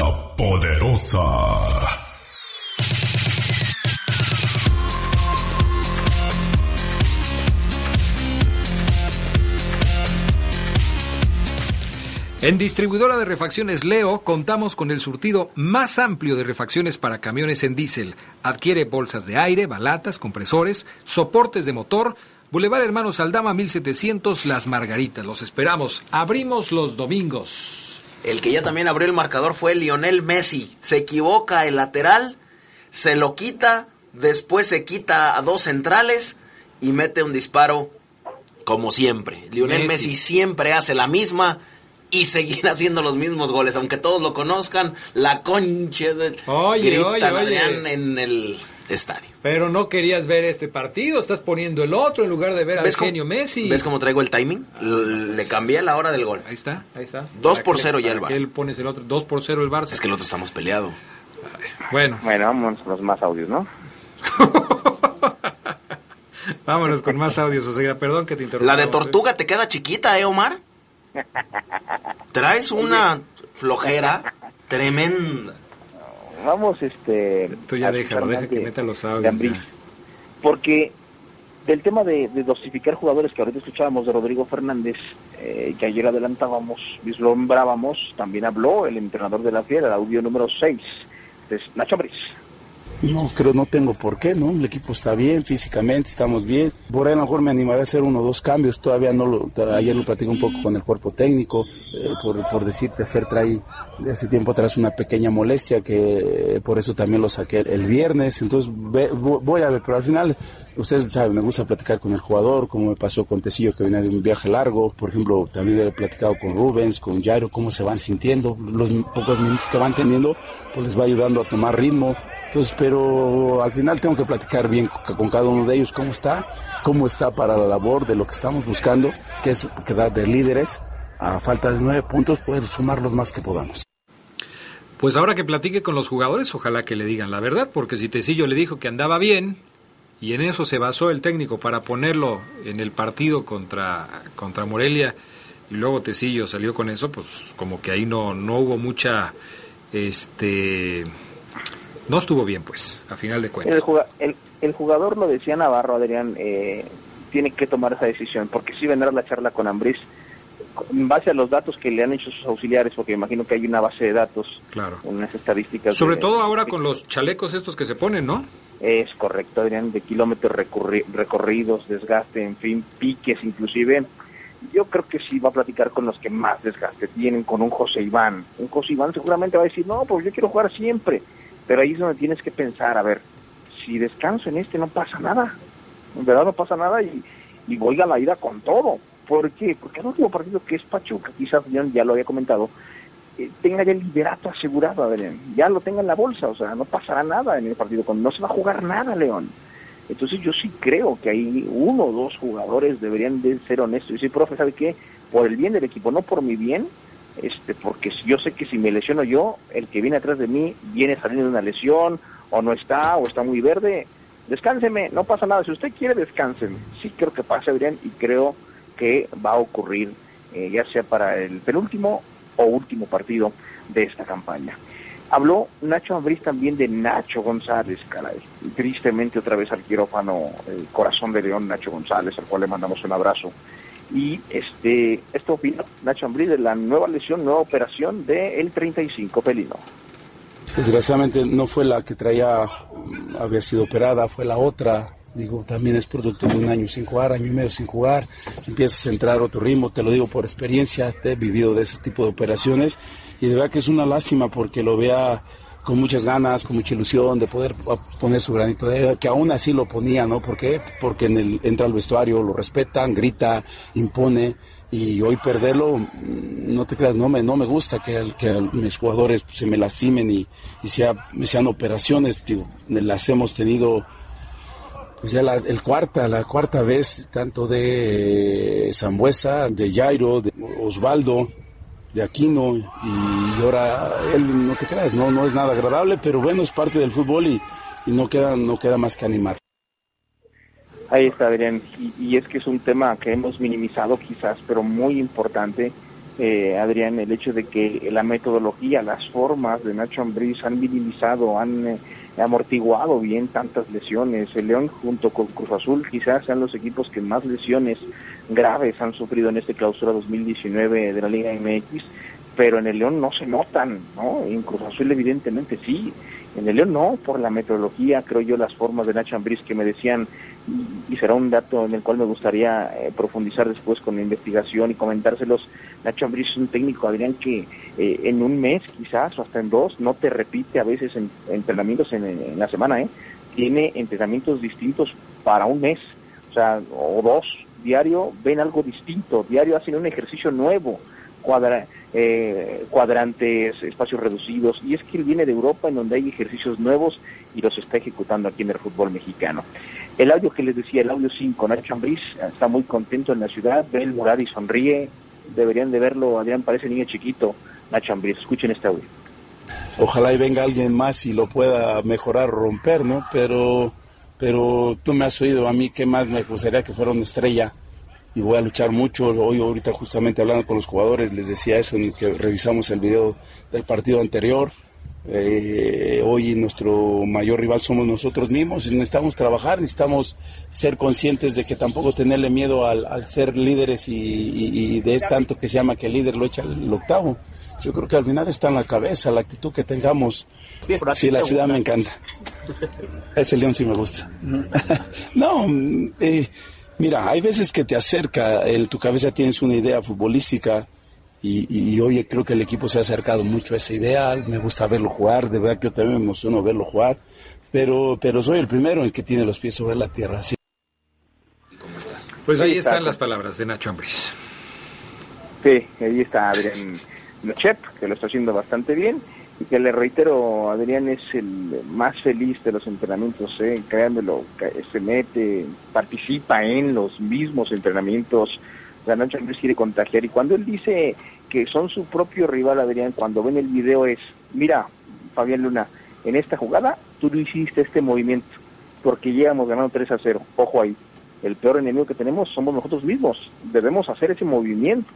la poderosa. En distribuidora de refacciones Leo contamos con el surtido más amplio de refacciones para camiones en diésel. Adquiere bolsas de aire, balatas, compresores, soportes de motor. Boulevard Hermanos Aldama 1700 Las Margaritas. Los esperamos. Abrimos los domingos. El que ya también abrió el marcador fue Lionel Messi. Se equivoca el lateral, se lo quita, después se quita a dos centrales y mete un disparo como siempre. Lionel Messi, Messi siempre hace la misma y seguir haciendo los mismos goles, aunque todos lo conozcan, la concha de Oye, gritan oye, oye. Adrián en el estadio. Pero no querías ver este partido, estás poniendo el otro en lugar de ver al ¿Ves cómo- genio Messi. ¿Ves cómo traigo el timing? Le cambié la hora del gol. Ahí está, ahí está. Dos ¿Para por qué- cero ya para el qué Barça. él pones el otro? 2 por 0 el Barça. Es que el otro estamos peleado. Bueno. Bueno, vamos con los más audios, ¿no? Vámonos con más audios, o sea, perdón que te interrumpa. La de tortuga te queda chiquita, ¿eh, Omar? Traes una flojera tremenda. Vamos, este... Tú ya déjalo, deja que meta los audios. Porque del tema de, de dosificar jugadores que ahorita escuchábamos de Rodrigo Fernández, eh, que ayer adelantábamos, vislumbrábamos, también habló el entrenador de la Fiera, el audio número 6, es Nacho Ambriz. No, creo no tengo por qué, ¿no? El equipo está bien, físicamente estamos bien. Por ahí a lo mejor me animaré a hacer uno o dos cambios, todavía no lo, ayer lo platico un poco con el cuerpo técnico, eh, por, por decirte, Fer trae de hace tiempo atrás una pequeña molestia que por eso también lo saqué el, viernes, entonces ve- vo- voy a ver, pero al final, ustedes saben, me gusta platicar con el jugador, como me pasó con Tecillo que venía de un viaje largo, por ejemplo, también he platicado con Rubens, con Jairo, cómo se van sintiendo, los pocos minutos que van teniendo, pues les va ayudando a tomar ritmo. Entonces, pero al final tengo que platicar bien con cada uno de ellos cómo está, cómo está para la labor de lo que estamos buscando, que es quedar de líderes. A falta de nueve puntos, poder sumar los más que podamos. Pues ahora que platique con los jugadores, ojalá que le digan la verdad, porque si Tecillo le dijo que andaba bien, y en eso se basó el técnico para ponerlo en el partido contra, contra Morelia, y luego Tecillo salió con eso, pues como que ahí no, no hubo mucha, este, no estuvo bien pues, a final de cuentas. El, juga- el, el jugador, lo decía Navarro, Adrián, eh, tiene que tomar esa decisión, porque si vendrá la charla con Ambriz, en base a los datos que le han hecho sus auxiliares, porque imagino que hay una base de datos, Claro. unas estadísticas. Sobre de- todo ahora con los chalecos estos que se ponen, ¿no? Es correcto, Adrián, de kilómetros recurri- recorridos, desgaste, en fin, piques inclusive. Yo creo que sí va a platicar con los que más desgaste tienen, con un José Iván. Un José Iván seguramente va a decir, no, pues yo quiero jugar siempre. Pero ahí es donde tienes que pensar, a ver, si descanso en este no pasa nada. En verdad no pasa nada y, y voy a la ida con todo. ¿Por qué? Porque el último partido que es Pachuca, quizás ya lo había comentado, eh, tenga ya el liderato asegurado, Adrián. Ya lo tenga en la bolsa, o sea, no pasará nada en el partido, no se va a jugar nada, León. Entonces yo sí creo que hay uno o dos jugadores deberían de ser honestos y decir, profe, ¿sabe qué? Por el bien del equipo, no por mi bien, este, porque yo sé que si me lesiono yo, el que viene atrás de mí viene saliendo de una lesión, o no está, o está muy verde, descánseme, no pasa nada, si usted quiere, descánseme. Sí creo que pasa, Adrián, y creo que va a ocurrir, eh, ya sea para el penúltimo o último partido de esta campaña. Habló Nacho Ambriz también de Nacho González, caray. Tristemente otra vez al quirófano, el corazón de León, Nacho González, al cual le mandamos un abrazo. Y este, esto opina Nacho Ambriz de la nueva lesión, nueva operación del 35 pelino. Desgraciadamente no fue la que traía, había sido operada, fue la otra. Digo, también es producto de un año sin jugar, año y medio sin jugar. Empiezas a entrar otro ritmo, te lo digo por experiencia, te he vivido de ese tipo de operaciones. Y de verdad que es una lástima porque lo vea con muchas ganas, con mucha ilusión de poder poner su granito de arena, que aún así lo ponía, ¿no? ¿Por qué? Porque entra al vestuario, lo respetan, grita, impone, y hoy perderlo, mm, no te creas, no me, no me gusta que, que mis jugadores se me lastimen y, y sea, sean operaciones, las hemos tenido pues ya la el cuarta, la cuarta vez, tanto de Zambuesa, de Jairo, de Osvaldo, de Aquino y ahora él no te creas, no, no es nada agradable, pero bueno, es parte del fútbol y, no queda, no queda más que animar. Ahí está, Adrián, y, es que es un tema que hemos minimizado quizás, pero muy importante, eh, Adrián, el hecho de que la metodología, las formas de Nacho Ambriz han minimizado, han eh, amortiguado bien tantas lesiones. El León junto con Cruz Azul quizás sean los equipos que más lesiones graves han sufrido en este clausura 2019 de la Liga MX, pero en el León no se notan, ¿no? En Cruz Azul evidentemente sí, en el León no, por la metodología, creo yo, las formas de Nacho Ambriz que me decían, y, será un dato en el cual me gustaría eh, profundizar después con la investigación y comentárselos. Nacho Ambriz es un técnico, Adrián, que eh, en un mes quizás o hasta en dos no te repite a veces en, entrenamientos en, en, la semana, ¿eh? Tiene entrenamientos distintos para un mes, o sea, o dos, diario ven algo distinto, diario hacen un ejercicio nuevo, cuadra, eh, cuadrantes, espacios reducidos, y es que él viene de Europa en donde hay ejercicios nuevos y los está ejecutando aquí en el fútbol mexicano. El audio que les decía, el audio 5, Nacho Ambriz está muy contento en la ciudad, ve el mural y sonríe, deberían de verlo, Adrián parece niño chiquito, Nacho Ambriz, escuchen este audio. Ojalá y venga alguien más y lo pueda mejorar, romper, ¿no? Pero pero tú me has oído a mí que más me gustaría que fuera una estrella y voy a luchar mucho. Hoy ahorita justamente hablando con los jugadores les decía eso en que revisamos el video del partido anterior. Eh, hoy nuestro mayor rival somos nosotros mismos y necesitamos trabajar, necesitamos ser conscientes de que tampoco tenerle miedo al, ser líderes y, de tanto que se llama que el líder lo echa el octavo. Yo creo que al final está en la cabeza, la actitud que tengamos. Sí, la ciudad me encanta. Ese león sí me gusta. no, eh, mira, hay veces que te acerca, en tu cabeza tienes una idea futbolística y, hoy creo que el equipo se ha acercado mucho a ese ideal. Me gusta verlo jugar, de verdad que yo también me emociono verlo jugar, pero, pero soy el primero en que tiene los pies sobre la tierra. Sí. Pues ahí están las palabras de Nacho Ambris. Sí, ahí está Adrián Nochep, que lo está haciendo bastante bien y que le reitero, Adrián es el más feliz de los entrenamientos, ¿eh? créanmelo, se mete, participa en los mismos entrenamientos, la noche Andrés quiere contagiar y cuando él dice que son su propio rival, Adrián, cuando ven el video es, mira, Fabián Luna, en esta jugada tú no hiciste este movimiento, porque llegamos ganando 3 a 0, ojo ahí, el peor enemigo que tenemos somos nosotros mismos, debemos hacer ese movimiento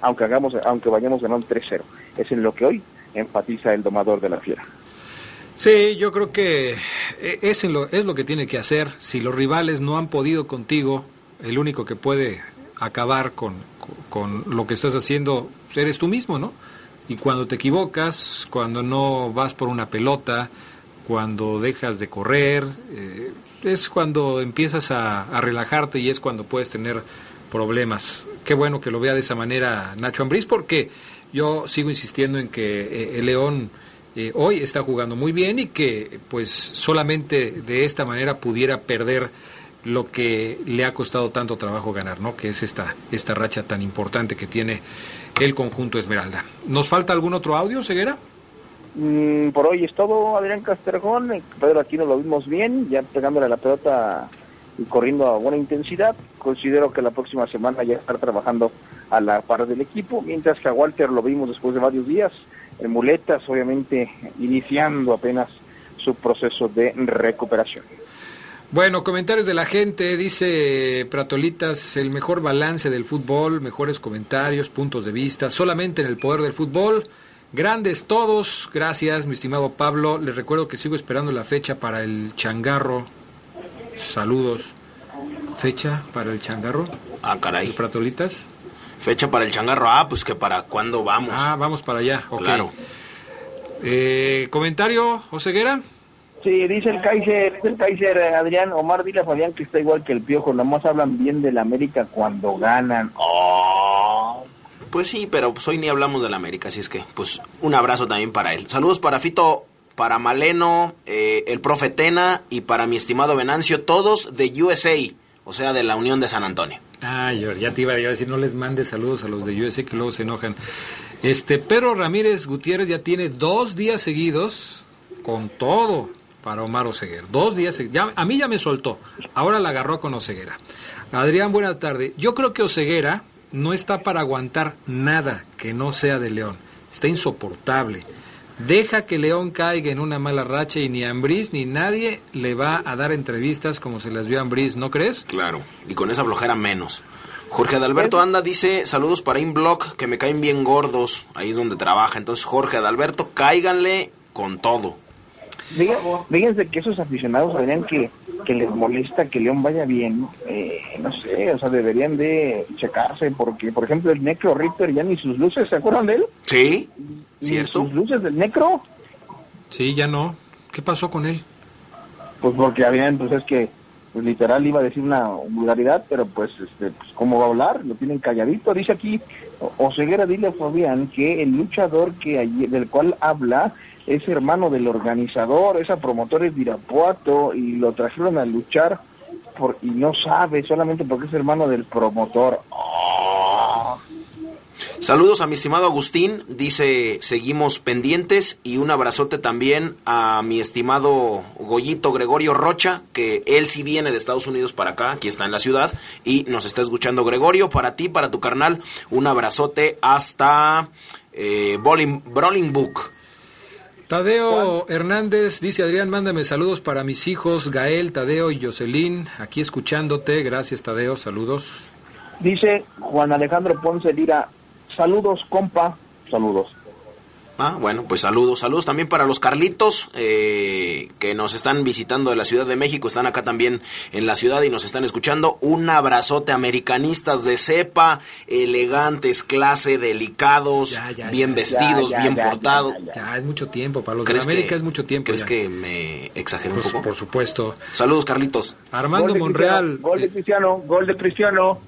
aunque hagamos, aunque vayamos ganando 3-0. Es en lo que hoy enfatiza el domador de la fiera. Sí, yo creo que e, es lo, es lo que tiene que hacer. Si los rivales no han podido contigo, el único que puede acabar con, con lo que estás haciendo eres tú mismo, ¿no? Y cuando te equivocas, cuando no vas por una pelota, cuando dejas de correr, eh, es cuando empiezas a, relajarte y es cuando puedes tener problemas. Qué bueno que lo vea de esa manera Nacho Ambriz, porque yo sigo insistiendo en que eh, el León eh, hoy está jugando muy bien y que pues solamente de esta manera pudiera perder lo que le ha costado tanto trabajo ganar, ¿no? Que es esta, esta racha tan importante que tiene el conjunto Esmeralda. ¿Nos falta algún otro audio, Ceguera? Mm, por hoy es todo, Adrián Casterjón. Pedro aquí nos lo vimos bien, ya pegándole la pelota y corriendo a buena intensidad. Considero que la próxima semana ya estar trabajando a la par del equipo, mientras que a Walter lo vimos después de varios días en muletas, obviamente iniciando apenas su proceso de recuperación. Bueno, comentarios de la gente, dice Pratolitas, el mejor balance del fútbol, mejores comentarios, puntos de vista, solamente en el poder del fútbol. Grandes todos, gracias, mi estimado Pablo. Les recuerdo que sigo esperando la fecha para el changarro. Saludos. ¿Fecha para el changarro? Ah, caray. Pratolitas? Fecha para el changarro. Ah, pues que para cuándo vamos. Ah, vamos para allá. ok. Claro. Eh, ¿Comentario, Oseguera? Sí, dice el Kaiser, dice el Kaiser, eh, Adrián, Omar, dile a Fabián que está igual que el Piojo, nomás hablan bien del América cuando ganan. Oh. Pues sí, pero pues hoy ni hablamos del América, así es que, pues, un abrazo también para él. Saludos para Fito, para Maleno, eh, el profe Tena y para mi estimado Venancio, todos de USA, o sea, de la Unión de San Antonio. Ah, yo ya te iba a decir, no les mandes saludos a los de USA que luego se enojan. Este, Pedro Ramírez Gutiérrez ya tiene dos días seguidos con todo para Omar Oseguera. Dos días, ya, a mí ya me soltó, ahora la agarró con Oseguera. Adrián, buena tarde. Yo creo que Oseguera no está para aguantar nada que no sea de León. Está insoportable. Deja que León caiga en una mala racha y ni Ambriz ni nadie le va a dar entrevistas como se las dio a Ambriz, ¿no crees? Claro, y con esa flojera menos. Jorge Adalberto Anda dice, saludos para Inblock, que me caen bien gordos, ahí es donde trabaja. Entonces, Jorge Adalberto, cáiganle con todo. Fíjense, que esos aficionados, Adrián, que, que les molesta que León vaya bien, eh, no sé, o sea, deberían de checarse, porque, por ejemplo, el Necro Ripper ya ni sus luces, ¿se acuerdan de él? Sí, Ni ¿cierto? sus luces del Necro. Sí, ya no. ¿Qué pasó con él? Pues porque habían, pues es que, pues literal iba a decir una vulgaridad, pero pues, este, pues cómo va a hablar, lo tienen calladito. Dice aquí, O- Oseguera, dile a Fabián que el luchador que allí- del cual habla es hermano del organizador, esa promotor es de Irapuato y lo trajeron a luchar por, y no sabe, solamente porque es hermano del promotor. Saludos a mi estimado Agustín, dice, seguimos pendientes y un abrazote también a mi estimado Goyito Gregorio Rocha, que él sí viene de Estados Unidos para acá, aquí está en la ciudad y nos está escuchando Gregorio, para ti, para tu carnal, un abrazote hasta eh, Bolingbrook. Tadeo Hernández dice Adrián, mándame saludos para mis hijos Gael, Tadeo y Jocelyn, aquí escuchándote. Gracias Tadeo, saludos. Dice Juan Alejandro Ponce Lira, saludos compa, saludos. Ah, bueno, pues saludos, saludos también para los Carlitos eh, que nos están visitando de la Ciudad de México, están acá también en la ciudad y nos están escuchando. Un abrazote, americanistas de cepa, elegantes, clase, delicados, bien ya. vestidos, Ya, bien ya, portados. Ya, es mucho tiempo, para los de ¿Crees América que- es mucho tiempo. ¿Crees ya. que me exageré un Pues, poco? por supuesto. Saludos, Carlitos. Armando Gol Monreal. Cristiano, Gol de Cristiano, gol de Cristiano.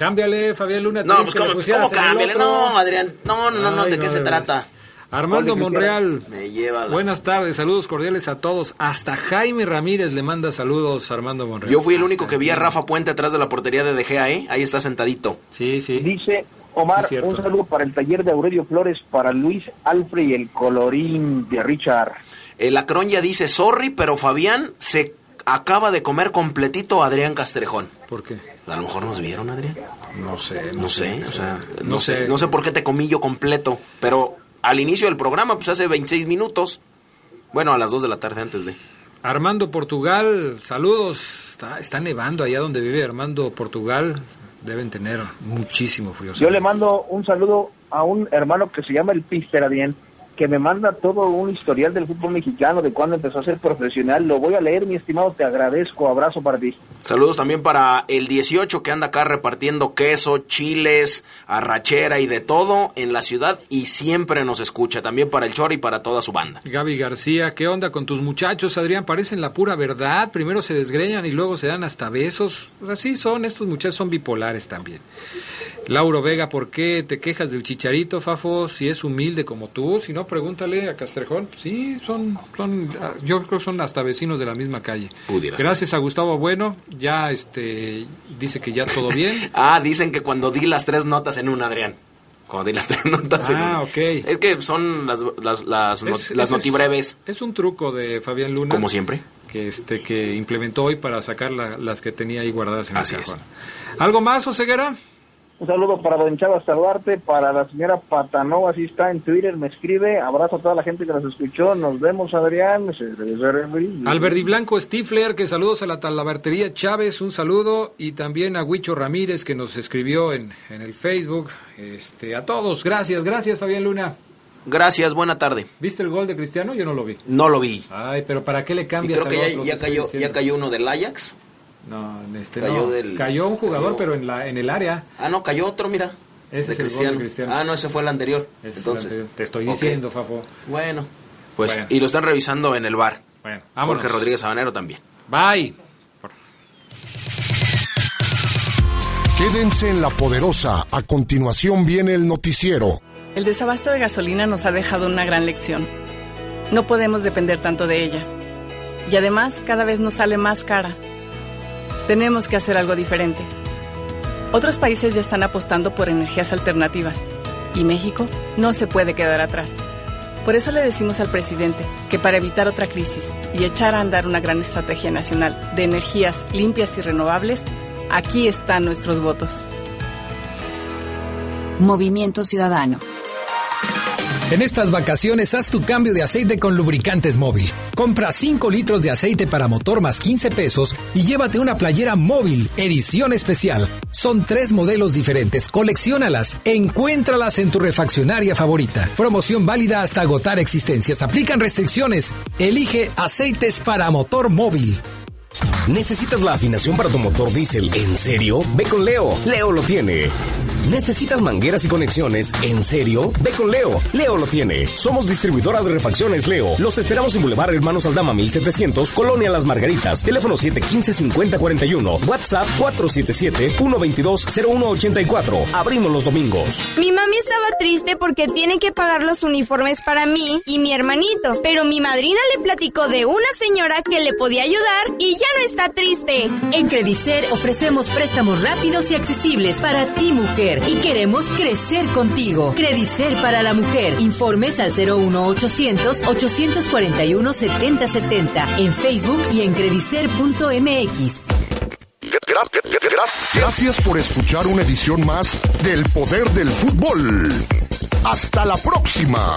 Cámbiale, Fabián Luna. No, pues ¿cómo, cómo cámbiale? No, Adrián, no, no, no, Ay, ¿de qué no, se trata? Armando. Monreal. Me lleva la- Buenas tardes, saludos cordiales a todos. Hasta Jaime Ramírez le manda saludos Armando Monreal. Yo fui el Hasta único que vi a. Rafa Puente atrás de la portería de De Gea, ¿eh? Ahí está sentadito. Sí, sí. Dice Omar, Sí, un saludo para el taller de Aurelio Flores, para Luis Alfred y el colorín de Richard. El Acron ya dice, sorry, pero Fabián se acaba de comer completito Adrián Castrejón. ¿Por qué? A lo mejor nos vieron, Adrián. No sé, No sé, o sea, no, no sé. sé. no sé por qué te comí yo completo, pero al inicio del programa, pues hace 26 minutos. Bueno, a las 2 de la tarde antes de. Armando Portugal, saludos. Está, está nevando allá donde vive Armando Portugal. Deben tener muchísimo frío. Yo le mando un saludo a un hermano que se llama el Pister Adien, que me manda todo un historial del fútbol mexicano, de cuándo empezó a ser profesional. Lo voy a leer, mi estimado, te agradezco. Abrazo para ti. Saludos también para el 18 que anda acá repartiendo queso, chiles, arrachera y de todo en la ciudad y siempre nos escucha. También para el Chor y para toda su banda. Gaby García, ¿qué onda con tus muchachos, Adrián? Parecen la pura verdad. Primero se desgreñan y luego se dan hasta besos. Pues así son, estos muchachos son bipolares también. Lauro Vega, ¿por qué te quejas del chicharito, Fafo? Si es humilde como tú, si no, pregúntale a Castrejón. Sí, son, son, yo creo que son hasta vecinos de la misma calle. Pudiera ser. Gracias a Gustavo Bueno, ya este, dice que ya todo bien. Ah, dicen que cuando di las tres notas en una, Adrián. Cuando di las tres notas en Ah, una. ok. Es que son las, las, las, not- las notibreves. Es, es un truco de Fabián Luna. Como siempre. Que, este, que implementó hoy para sacar la- las que tenía ahí guardadas en Así cajón. ¿Algo más, Oseguera? Un saludo para Don Chava Duarte, para la señora Patanova, así está en Twitter, me escribe. Abrazo a toda la gente que nos escuchó. Nos vemos, Adrián. Alberdi Blanco Stifler, que saludos a la talabartería Chávez, un saludo. Y también a Huicho Ramírez, que nos escribió en, en el Facebook. Este, a todos, gracias, gracias, Fabián Luna. Gracias, buena tarde. ¿Viste el gol de Cristiano? Yo no lo vi. No lo vi. Ay, pero ¿para qué le cambias y creo que ya, ya cayó, ya cayó uno del Ajax. No, este cayó, no. Del, cayó un jugador, pero en la en el área. Ah, no, cayó otro, mira. Ese es el Cristiano. Gol de Cristiano. Ah, no, ese fue el anterior. Ese Entonces, el anterior. te estoy diciendo, okay. Fafo. Bueno, pues bueno. y lo están revisando en el bar. Bueno, vámonos. Jorge Rodríguez Sabanero también. Bye. Quédense en la poderosa. A continuación viene el noticiero. El desabasto de gasolina nos ha dejado una gran lección. No podemos depender tanto de ella. Y además cada vez nos sale más cara. Tenemos que hacer algo diferente. Otros países ya están apostando por energías alternativas y México no se puede quedar atrás. Por eso le decimos al presidente que para evitar otra crisis y echar a andar una gran estrategia nacional de energías limpias y renovables, aquí están nuestros votos. Movimiento Ciudadano. En estas vacaciones haz tu cambio de aceite con lubricantes móvil. Compra 5 litros de aceite para motor más 15 pesos y llévate una playera móvil, edición especial. Son tres modelos diferentes, colecciónalas, encuéntralas en tu refaccionaria favorita. Promoción válida hasta agotar existencias. Aplican restricciones. Elige aceites para motor móvil. ¿Necesitas la afinación para tu motor diésel? ¿En serio? Ve con Leo. Leo lo tiene. ¿Necesitas mangueras y conexiones? ¿En serio? Ve con Leo. Leo lo tiene. Somos distribuidora de refacciones Leo. Los esperamos en Boulevard Hermanos Aldama 1700, Colonia Las Margaritas. Teléfono 715-5041. WhatsApp 477-122-0184. Abrimos los domingos. Mi mami estaba triste porque tiene que pagar los uniformes para mí y mi hermanito. Pero mi madrina le platicó de una señora que le podía ayudar y ya no está triste. En Credicer ofrecemos préstamos rápidos y accesibles para ti, mujer, y queremos crecer contigo. Credicer para la mujer. Informes al 01800 841 7070 en Facebook y en credicer.mx. Gracias por escuchar una edición más del Poder del Fútbol. Hasta la próxima.